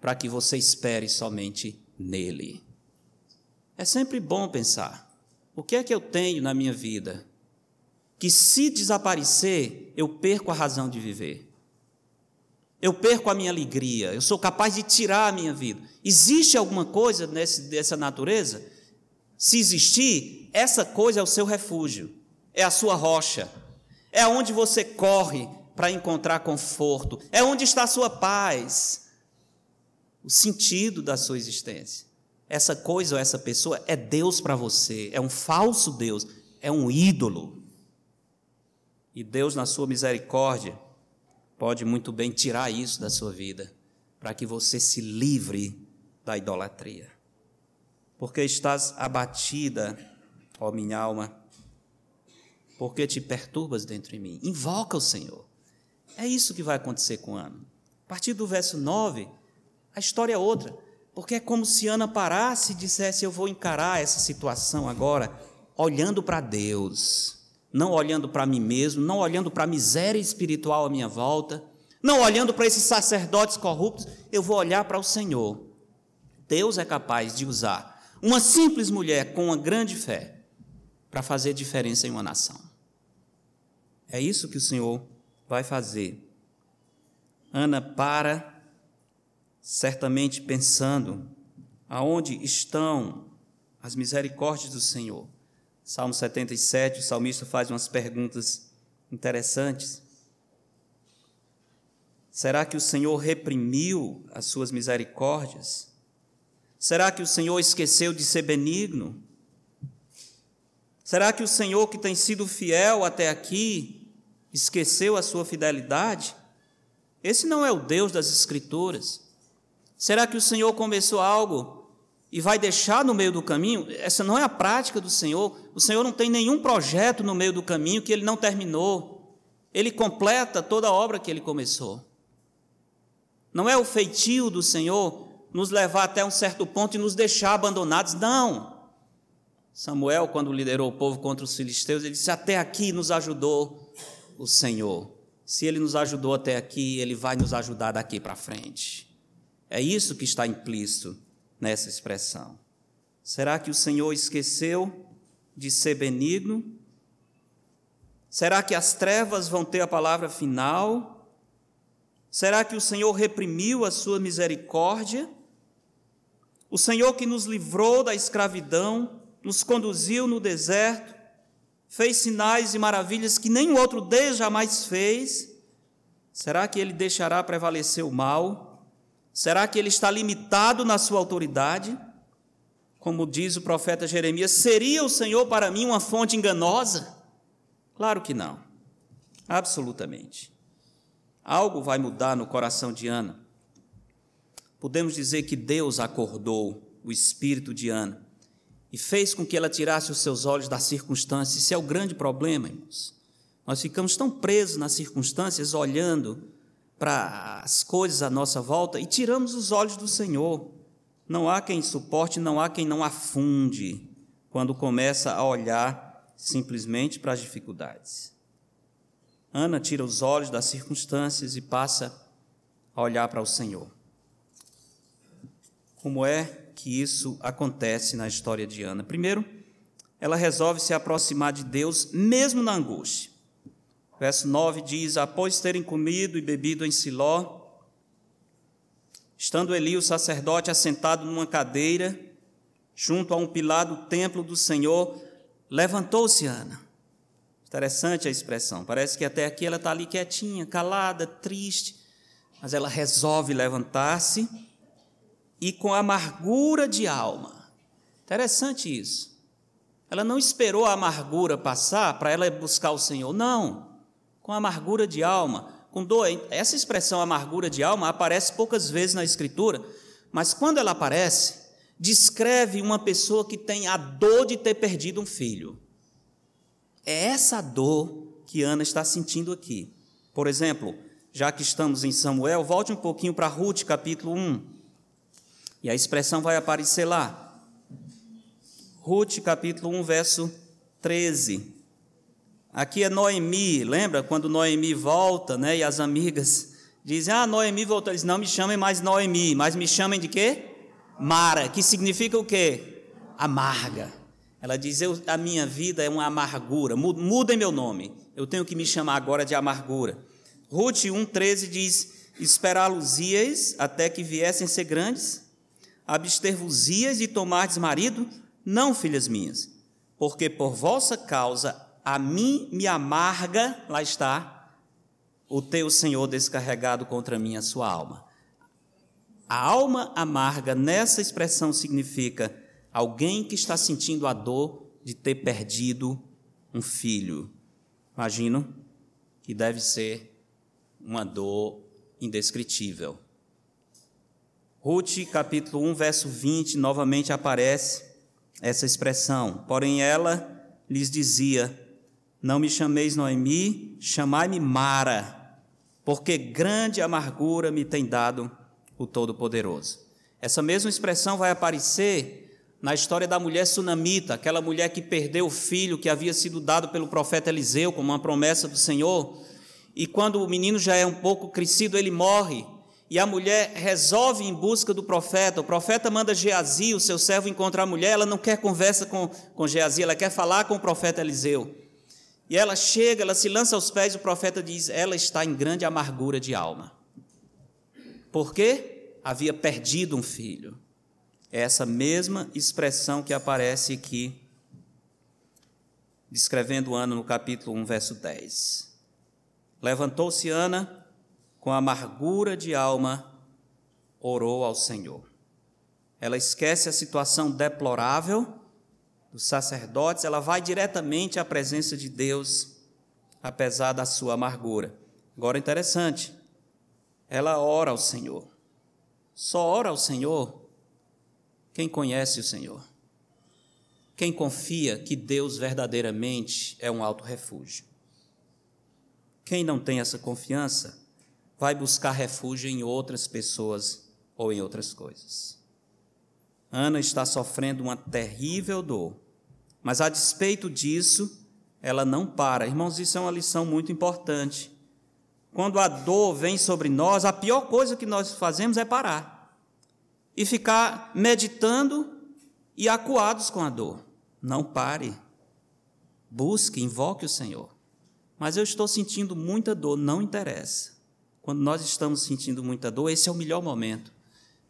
para que você espere somente nele. É sempre bom pensar: o que é que eu tenho na minha vida que, se desaparecer, eu perco a razão de viver? Eu perco a minha alegria, eu sou capaz de tirar a minha vida. Existe alguma coisa nesse, dessa natureza? Se existir, essa coisa é o seu refúgio, é a sua rocha, é onde você corre para encontrar conforto, é onde está a sua paz, o sentido da sua existência. Essa coisa ou essa pessoa é Deus para você, é um falso Deus, é um ídolo. E Deus, na sua misericórdia, pode muito bem tirar isso da sua vida, para que você se livre da idolatria. Porque estás abatida, ó minha alma, porque te perturbas dentro de mim. Invoca o Senhor. É isso que vai acontecer com Ana. A partir do verso 9, a história é outra. Porque é como se Ana parasse e dissesse: Eu vou encarar essa situação agora olhando para Deus, não olhando para mim mesmo, não olhando para a miséria espiritual à minha volta, não olhando para esses sacerdotes corruptos, eu vou olhar para o Senhor. Deus é capaz de usar uma simples mulher com uma grande fé para fazer diferença em uma nação. É isso que o Senhor vai fazer. Ana para, certamente pensando aonde estão as misericórdias do Senhor. Salmo 77, o salmista faz umas perguntas interessantes. Será que o Senhor reprimiu as suas misericórdias? Será que o Senhor esqueceu de ser benigno? Será que o Senhor, que tem sido fiel até aqui, esqueceu a sua fidelidade? Esse não é o Deus das Escrituras. Será que o Senhor começou algo e vai deixar no meio do caminho? Essa não é a prática do Senhor. O Senhor não tem nenhum projeto no meio do caminho que ele não terminou. Ele completa toda a obra que ele começou. Não é o feitio do Senhor nos levar até um certo ponto e nos deixar abandonados. Não. Samuel, quando liderou o povo contra os filisteus, ele disse: Até aqui nos ajudou o Senhor. Se Ele nos ajudou até aqui, Ele vai nos ajudar daqui para frente. É isso que está implícito nessa expressão. Será que o Senhor esqueceu de ser benigno? Será que as trevas vão ter a palavra final? Será que o Senhor reprimiu a sua misericórdia? O Senhor que nos livrou da escravidão, nos conduziu no deserto, fez sinais e maravilhas que nenhum outro Deus jamais fez, será que ele deixará prevalecer o mal? Será que ele está limitado na sua autoridade? Como diz o profeta Jeremias, seria o Senhor para mim uma fonte enganosa? Claro que não, absolutamente. Algo vai mudar no coração de Ana. Podemos dizer que Deus acordou o espírito de Ana e fez com que ela tirasse os seus olhos das circunstâncias. Isso é o grande problema, irmãos. Nós ficamos tão presos nas circunstâncias, olhando para as coisas à nossa volta e tiramos os olhos do Senhor. Não há quem suporte, não há quem não afunde quando começa a olhar simplesmente para as dificuldades. Ana tira os olhos das circunstâncias e passa a olhar para o Senhor. Como é que isso acontece na história de Ana? Primeiro, ela resolve se aproximar de Deus mesmo na angústia. Verso 9 diz: Após terem comido e bebido em Siló, estando Eli, o sacerdote, assentado numa cadeira, junto a um pilar do templo do Senhor, levantou-se Ana. Interessante a expressão, parece que até aqui ela está ali quietinha, calada, triste, mas ela resolve levantar-se e com amargura de alma. Interessante isso. Ela não esperou a amargura passar para ela buscar o Senhor, não com amargura de alma, com dor. Essa expressão amargura de alma aparece poucas vezes na Escritura, mas quando ela aparece, descreve uma pessoa que tem a dor de ter perdido um filho. É essa dor que Ana está sentindo aqui. Por exemplo, já que estamos em Samuel, volte um pouquinho para Ruth, capítulo 1. E a expressão vai aparecer lá. Ruth, capítulo 1, verso 13. Aqui é Noemi, lembra quando Noemi volta, né? E as amigas dizem: Ah, Noemi voltou. Eles não me chamem mais Noemi, mas me chamem de quê? Mara, que significa o quê? Amarga. Ela diz: eu, A minha vida é uma amargura, mudem meu nome, eu tenho que me chamar agora de amargura. Ruth 1,13 diz: Esperá-los-ias até que viessem ser grandes, abster-vos-ias de tomardes marido? Não, filhas minhas, porque por vossa causa a mim me amarga, lá está, o teu Senhor descarregado contra mim a sua alma. A alma amarga, nessa expressão, significa alguém que está sentindo a dor de ter perdido um filho. Imagino que deve ser uma dor indescritível. Ruth, capítulo 1, verso 20, novamente aparece essa expressão. Porém, ela lhes dizia: não me chameis Noemi, chamai-me Mara, porque grande amargura me tem dado o Todo-Poderoso. Essa mesma expressão vai aparecer na história da mulher sunamita, aquela mulher que perdeu o filho que havia sido dado pelo profeta Eliseu como uma promessa do Senhor. E quando o menino já é um pouco crescido, ele morre. E a mulher resolve em busca do profeta. O profeta manda Geazi, o seu servo, encontrar a mulher. Ela não quer conversa com, com Geazi, ela quer falar com o profeta Eliseu. E ela chega, ela se lança aos pés, o profeta diz: ela está em grande amargura de alma. Por quê? Havia perdido um filho. É essa mesma expressão que aparece aqui, descrevendo Ana no capítulo 1, verso 10. Levantou-se Ana, com amargura de alma, orou ao Senhor. Ela esquece a situação deplorável dos sacerdotes, ela vai diretamente à presença de Deus, apesar da sua amargura. Agora interessante, ela ora ao Senhor. Só ora ao Senhor quem conhece o Senhor. Quem confia que Deus verdadeiramente é um alto refúgio. Quem não tem essa confiança vai buscar refúgio em outras pessoas ou em outras coisas. Ana está sofrendo uma terrível dor, mas a despeito disso, ela não para. Irmãos, isso é uma lição muito importante. Quando a dor vem sobre nós, a pior coisa que nós fazemos é parar e ficar meditando e acuados com a dor. Não pare. Busque, invoque o Senhor. Mas eu estou sentindo muita dor, não interessa. Quando nós estamos sentindo muita dor, esse é o melhor momento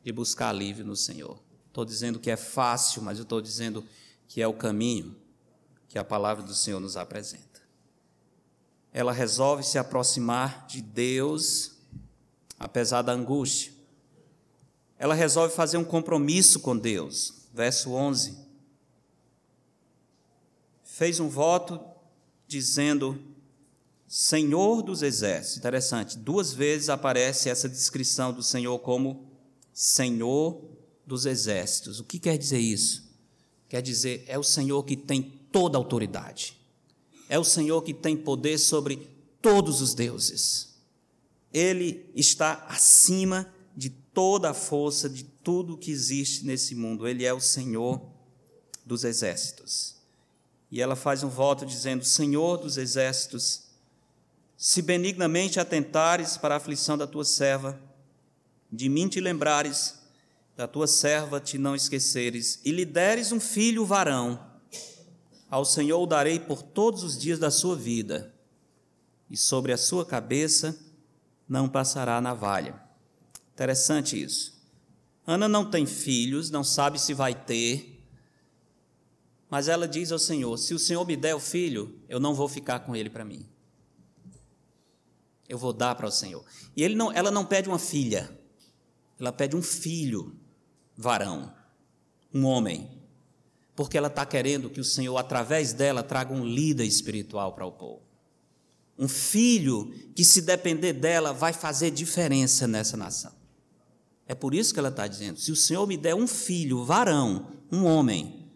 de buscar alívio no Senhor estou dizendo que é fácil, mas eu estou dizendo que é o caminho que a palavra do Senhor nos apresenta. Ela resolve se aproximar de Deus, apesar da angústia. Ela resolve fazer um compromisso com Deus. Verso 11. Fez um voto dizendo: Senhor dos exércitos. Interessante, duas vezes aparece essa descrição do Senhor como Senhor dos exércitos. O que quer dizer isso? Quer dizer, é o Senhor que tem toda a autoridade. É o Senhor que tem poder sobre todos os deuses. Ele está acima de toda a força, de tudo que existe nesse mundo. Ele é o Senhor dos exércitos. E ela faz um voto dizendo: Senhor dos exércitos, se benignamente atentares para a aflição da tua serva, de mim te lembrares, da tua serva te não esqueceres, e lhe deres um filho varão, ao Senhor o darei por todos os dias da sua vida, e sobre a sua cabeça não passará navalha. Interessante isso. Ana não tem filhos, não sabe se vai ter, mas ela diz ao Senhor: se o Senhor me der o filho, eu não vou ficar com ele para mim. Eu vou dar para o Senhor. E não, ela não pede uma filha, ela pede um filho varão, um homem, porque ela está querendo que o Senhor, através dela, traga um líder espiritual para o povo. Um filho que, se depender dela, vai fazer diferença nessa nação. É por isso que ela está dizendo: se o Senhor me der um filho, varão, um homem,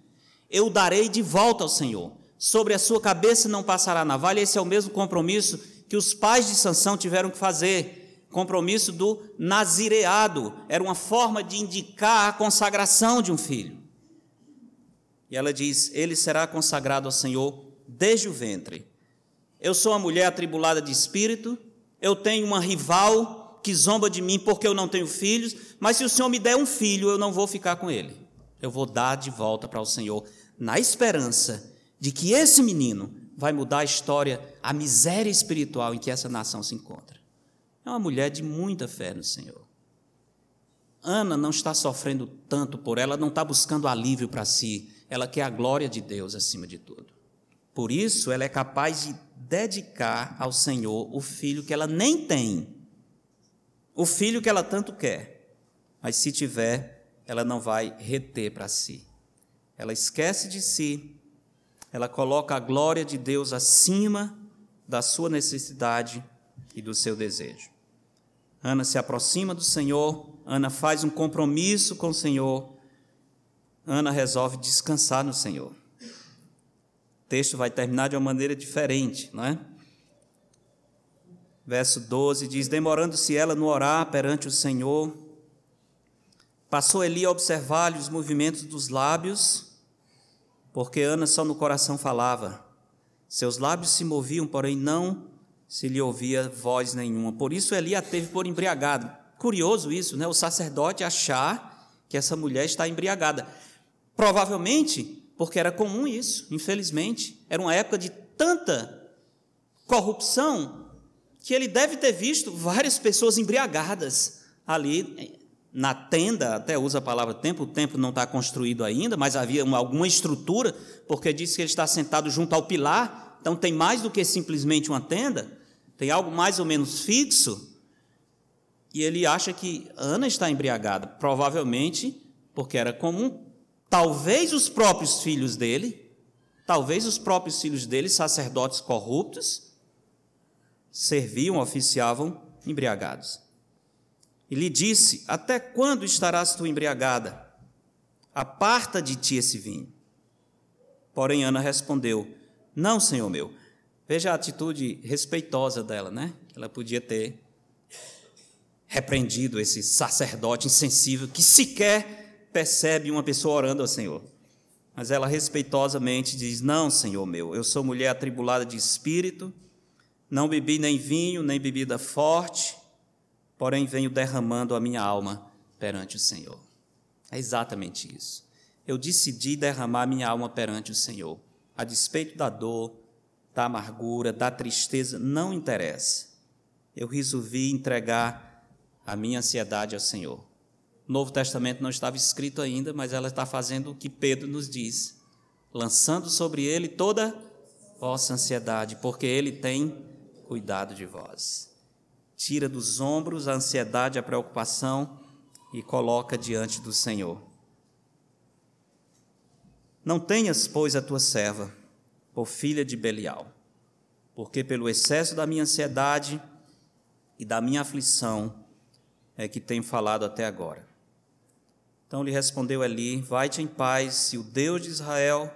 eu darei de volta ao Senhor. Sobre a sua cabeça não passará navalha. Esse é o mesmo compromisso que os pais de Sansão tiveram que fazer compromisso do nazireado, era uma forma de indicar a consagração de um filho. E ela diz: Ele será consagrado ao Senhor desde o ventre. Eu sou uma mulher atribulada de espírito, eu tenho uma rival que zomba de mim porque eu não tenho filhos, mas se o Senhor me der um filho, eu não vou ficar com ele. Eu vou dar de volta para o Senhor, na esperança de que esse menino vai mudar a história, a miséria espiritual em que essa nação se encontra. É uma mulher de muita fé no Senhor. Ana não está sofrendo tanto por ela, não está buscando alívio para si, ela quer a glória de Deus acima de tudo. Por isso, ela é capaz de dedicar ao Senhor o filho que ela nem tem, o filho que ela tanto quer, mas se tiver, ela não vai reter para si. Ela esquece de si, ela coloca a glória de Deus acima da sua necessidade e do seu desejo. Ana se aproxima do Senhor, Ana faz um compromisso com o Senhor, Ana resolve descansar no Senhor. O texto vai terminar de uma maneira diferente, não é? Verso 12 diz: Demorando-se ela no orar perante o Senhor, passou Eli a observar-lhe os movimentos dos lábios, porque Ana só no coração falava. Seus lábios se moviam, porém não se lhe ouvia voz nenhuma. Por isso Eli a teve por embriagado. Curioso isso, né? O sacerdote achar que essa mulher está embriagada. Provavelmente porque era comum isso, infelizmente. Era uma época de tanta corrupção que ele deve ter visto várias pessoas embriagadas ali na tenda, até usa a palavra templo, o templo não está construído ainda, mas havia uma, alguma estrutura, porque diz que ele está sentado junto ao pilar, então tem mais do que simplesmente uma tenda tem algo mais ou menos fixo, e ele acha que Ana está embriagada, provavelmente porque era comum. Talvez os próprios filhos dele, talvez os próprios filhos dele, sacerdotes corruptos, serviam, oficiavam embriagados. E lhe disse: Até quando estarás tu embriagada? Aparta de ti esse vinho. Porém, Ana respondeu: Não, senhor meu, Veja a atitude respeitosa dela, né? Ela podia ter repreendido esse sacerdote insensível que sequer percebe uma pessoa orando ao Senhor. Mas ela respeitosamente diz: Não, Senhor meu, eu sou mulher atribulada de espírito, não bebi nem vinho, nem bebida forte, porém venho derramando a minha alma perante o Senhor. É exatamente isso. Eu decidi derramar minha alma perante o Senhor, a despeito da dor, da amargura, da tristeza, não interessa. Eu resolvi entregar a minha ansiedade ao Senhor. O Novo Testamento não estava escrito ainda, mas ela está fazendo o que Pedro nos diz, lançando sobre ele toda vossa ansiedade, porque ele tem cuidado de vós. Tira dos ombros a ansiedade, a preocupação e coloca diante do Senhor. Não tenhas, pois, a tua serva por filha de Belial, porque pelo excesso da minha ansiedade e da minha aflição é que tenho falado até agora. Então lhe respondeu Eli: Vai-te em paz, e o Deus de Israel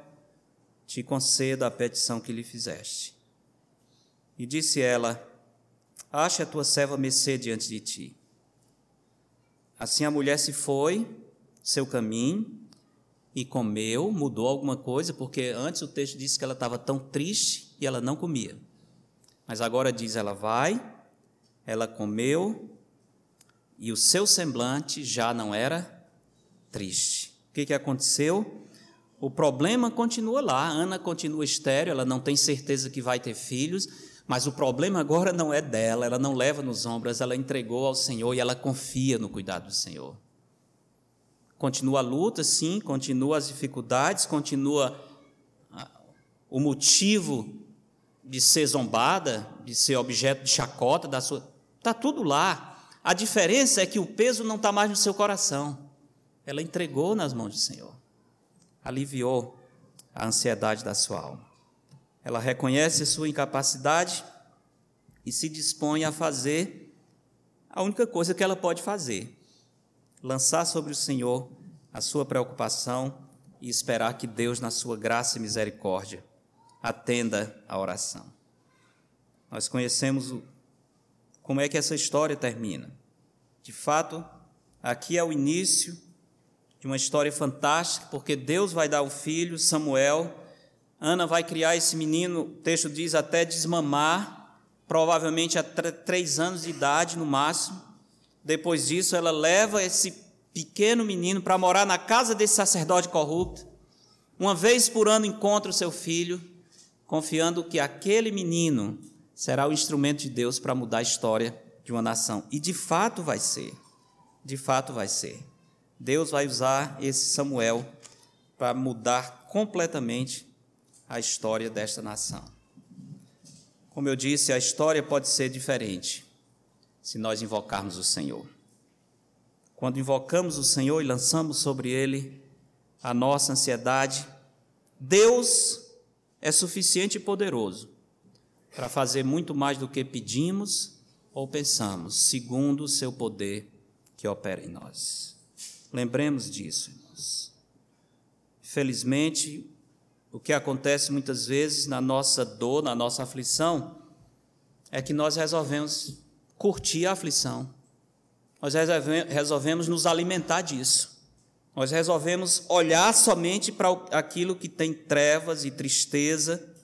te conceda a petição que lhe fizeste. E disse ela: Ache a tua serva mercê diante de ti. Assim a mulher se foi, seu caminho, e comeu, mudou alguma coisa, porque antes o texto disse que ela estava tão triste e ela não comia. Mas agora diz: ela vai, ela comeu, e o seu semblante já não era triste. O que, que aconteceu? O problema continua lá, Ana continua estéreo, ela não tem certeza que vai ter filhos, mas o problema agora não é dela, ela não leva nos ombros, ela entregou ao Senhor e ela confia no cuidado do Senhor. Continua a luta, sim, continua as dificuldades, continua ah, o motivo de ser zombada, de ser objeto de chacota da sua. Está tudo lá. A diferença é que o peso não está mais no seu coração. Ela entregou nas mãos do Senhor, aliviou a ansiedade da sua alma. Ela reconhece sua incapacidade e se dispõe a fazer a única coisa que ela pode fazer: lançar sobre o Senhor a sua preocupação e esperar que Deus, na sua graça e misericórdia, atenda a oração. Nós conhecemos como é que essa história termina. De fato, aqui é o início de uma história fantástica, porque Deus vai dar o filho, Samuel, Ana vai criar esse menino, o texto diz até desmamar, provavelmente a três anos de idade no máximo. Depois disso, ela leva esse pequeno menino para morar na casa desse sacerdote corrupto. Uma vez por ano encontra o seu filho confiando que aquele menino será o instrumento de Deus para mudar a história de uma nação. E de fato vai ser. De fato vai ser. Deus vai usar esse Samuel para mudar completamente a história desta nação. Como eu disse, a história pode ser diferente se nós invocarmos o Senhor. Quando invocamos o Senhor e lançamos sobre ele a nossa ansiedade, Deus é suficiente e poderoso para fazer muito mais do que pedimos ou pensamos, segundo o seu poder que opera em nós. Lembremos disso, irmãos. Felizmente, o que acontece muitas vezes na nossa dor, na nossa aflição, é que nós resolvemos curtir a aflição. Nós resolvemos nos alimentar disso. Nós resolvemos olhar somente para aquilo que tem trevas e tristeza,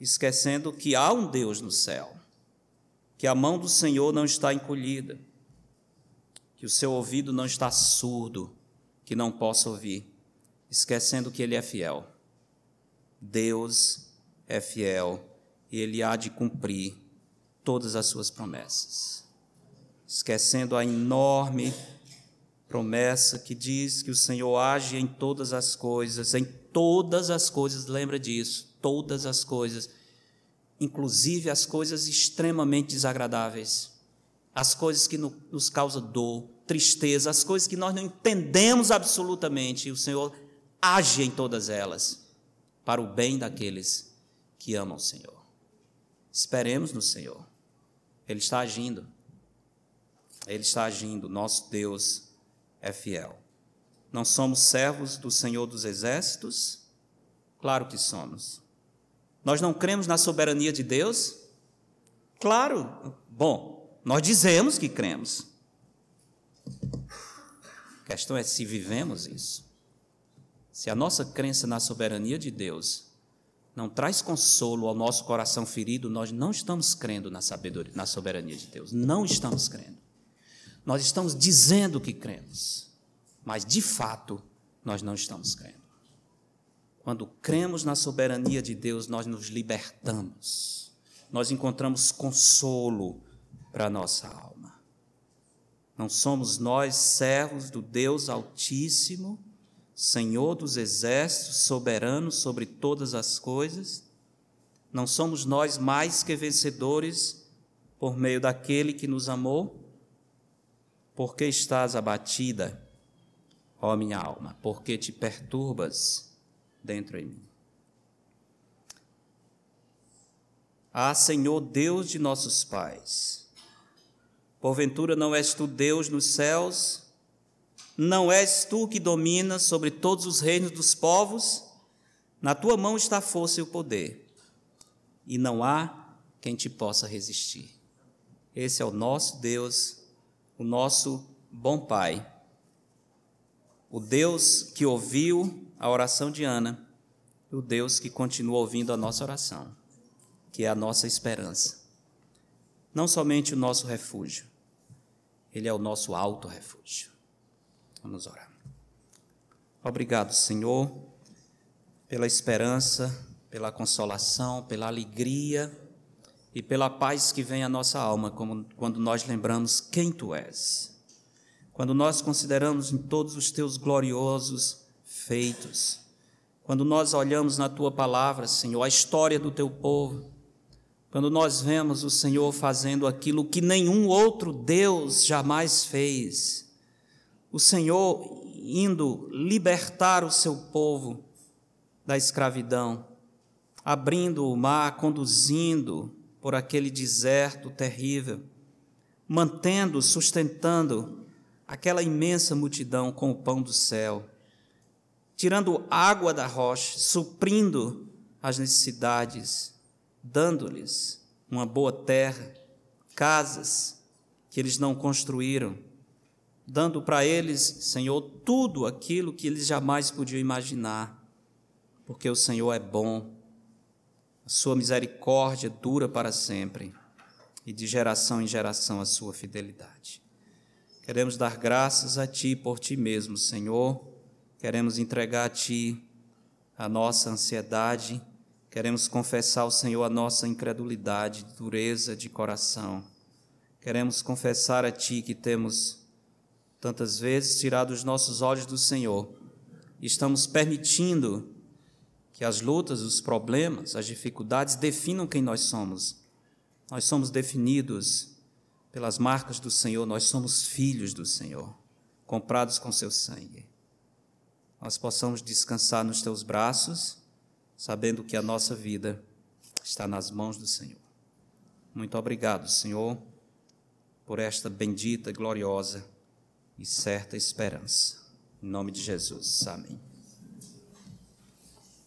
esquecendo que há um Deus no céu, que a mão do Senhor não está encolhida, que o seu ouvido não está surdo, que não possa ouvir, esquecendo que Ele é fiel. Deus é fiel e Ele há de cumprir todas as suas promessas, esquecendo a enorme promessa que diz que o Senhor age em todas as coisas, em todas as coisas, lembra disso, todas as coisas, inclusive as coisas extremamente desagradáveis, as coisas que nos causam dor, tristeza, as coisas que nós não entendemos absolutamente, e o Senhor age em todas elas, para o bem daqueles que amam o Senhor. Esperemos no Senhor, Ele está agindo, Ele está agindo, nosso Deus é fiel. Não somos servos do Senhor dos Exércitos? Claro que somos. Nós não cremos na soberania de Deus? Claro. Bom, nós dizemos que cremos. A questão é se vivemos isso. Se a nossa crença na soberania de Deus não traz consolo ao nosso coração ferido, nós não estamos crendo na, sabedoria, na soberania de Deus. Não estamos crendo. Nós estamos dizendo que cremos, mas de fato nós não estamos crendo. Quando cremos na soberania de Deus, nós nos libertamos, nós encontramos consolo para a nossa alma. Não somos nós servos do Deus Altíssimo, Senhor dos exércitos, soberano sobre todas as coisas? Não somos nós mais que vencedores por meio daquele que nos amou? Por que estás abatida, ó minha alma? Por que te perturbas dentro em mim? Ah, Senhor Deus de nossos pais, porventura não és tu Deus nos céus? Não és tu que dominas sobre todos os reinos dos povos? Na tua mão está a força e o poder, e não há quem te possa resistir. Esse é o nosso Deus, o nosso bom Pai, o Deus que ouviu a oração de Ana, o Deus que continua ouvindo a nossa oração, que é a nossa esperança. Não somente o nosso refúgio, ele é o nosso alto refúgio. Vamos orar. Obrigado, Senhor, pela esperança, pela consolação, pela alegria e pela paz que vem à nossa alma quando nós lembramos quem Tu és. Quando nós consideramos em todos os Teus gloriosos feitos. Quando nós olhamos na Tua palavra, Senhor, a história do Teu povo. Quando nós vemos o Senhor fazendo aquilo que nenhum outro Deus jamais fez o Senhor indo libertar o seu povo da escravidão, abrindo o mar, conduzindo por aquele deserto terrível, mantendo, sustentando aquela imensa multidão com o pão do céu, tirando água da rocha, suprindo as necessidades, dando-lhes uma boa terra, casas que eles não construíram dando para eles, Senhor, tudo aquilo que eles jamais podiam imaginar, porque o Senhor é bom, a sua misericórdia dura para sempre e de geração em geração a sua fidelidade. Queremos dar graças a Ti por Ti mesmo, Senhor, queremos entregar a Ti a nossa ansiedade, queremos confessar ao Senhor a nossa incredulidade, dureza de coração. Queremos confessar a Ti que temos tantas vezes tirado os nossos olhos do Senhor. Estamos permitindo que as lutas, os problemas, as dificuldades definam quem nós somos. Nós somos definidos pelas marcas do Senhor, nós somos filhos do Senhor, comprados com seu sangue. Nós possamos descansar nos teus braços, sabendo que a nossa vida está nas mãos do Senhor. Muito obrigado, Senhor, por esta bendita, gloriosa e certa esperança. Em nome de Jesus. Amém.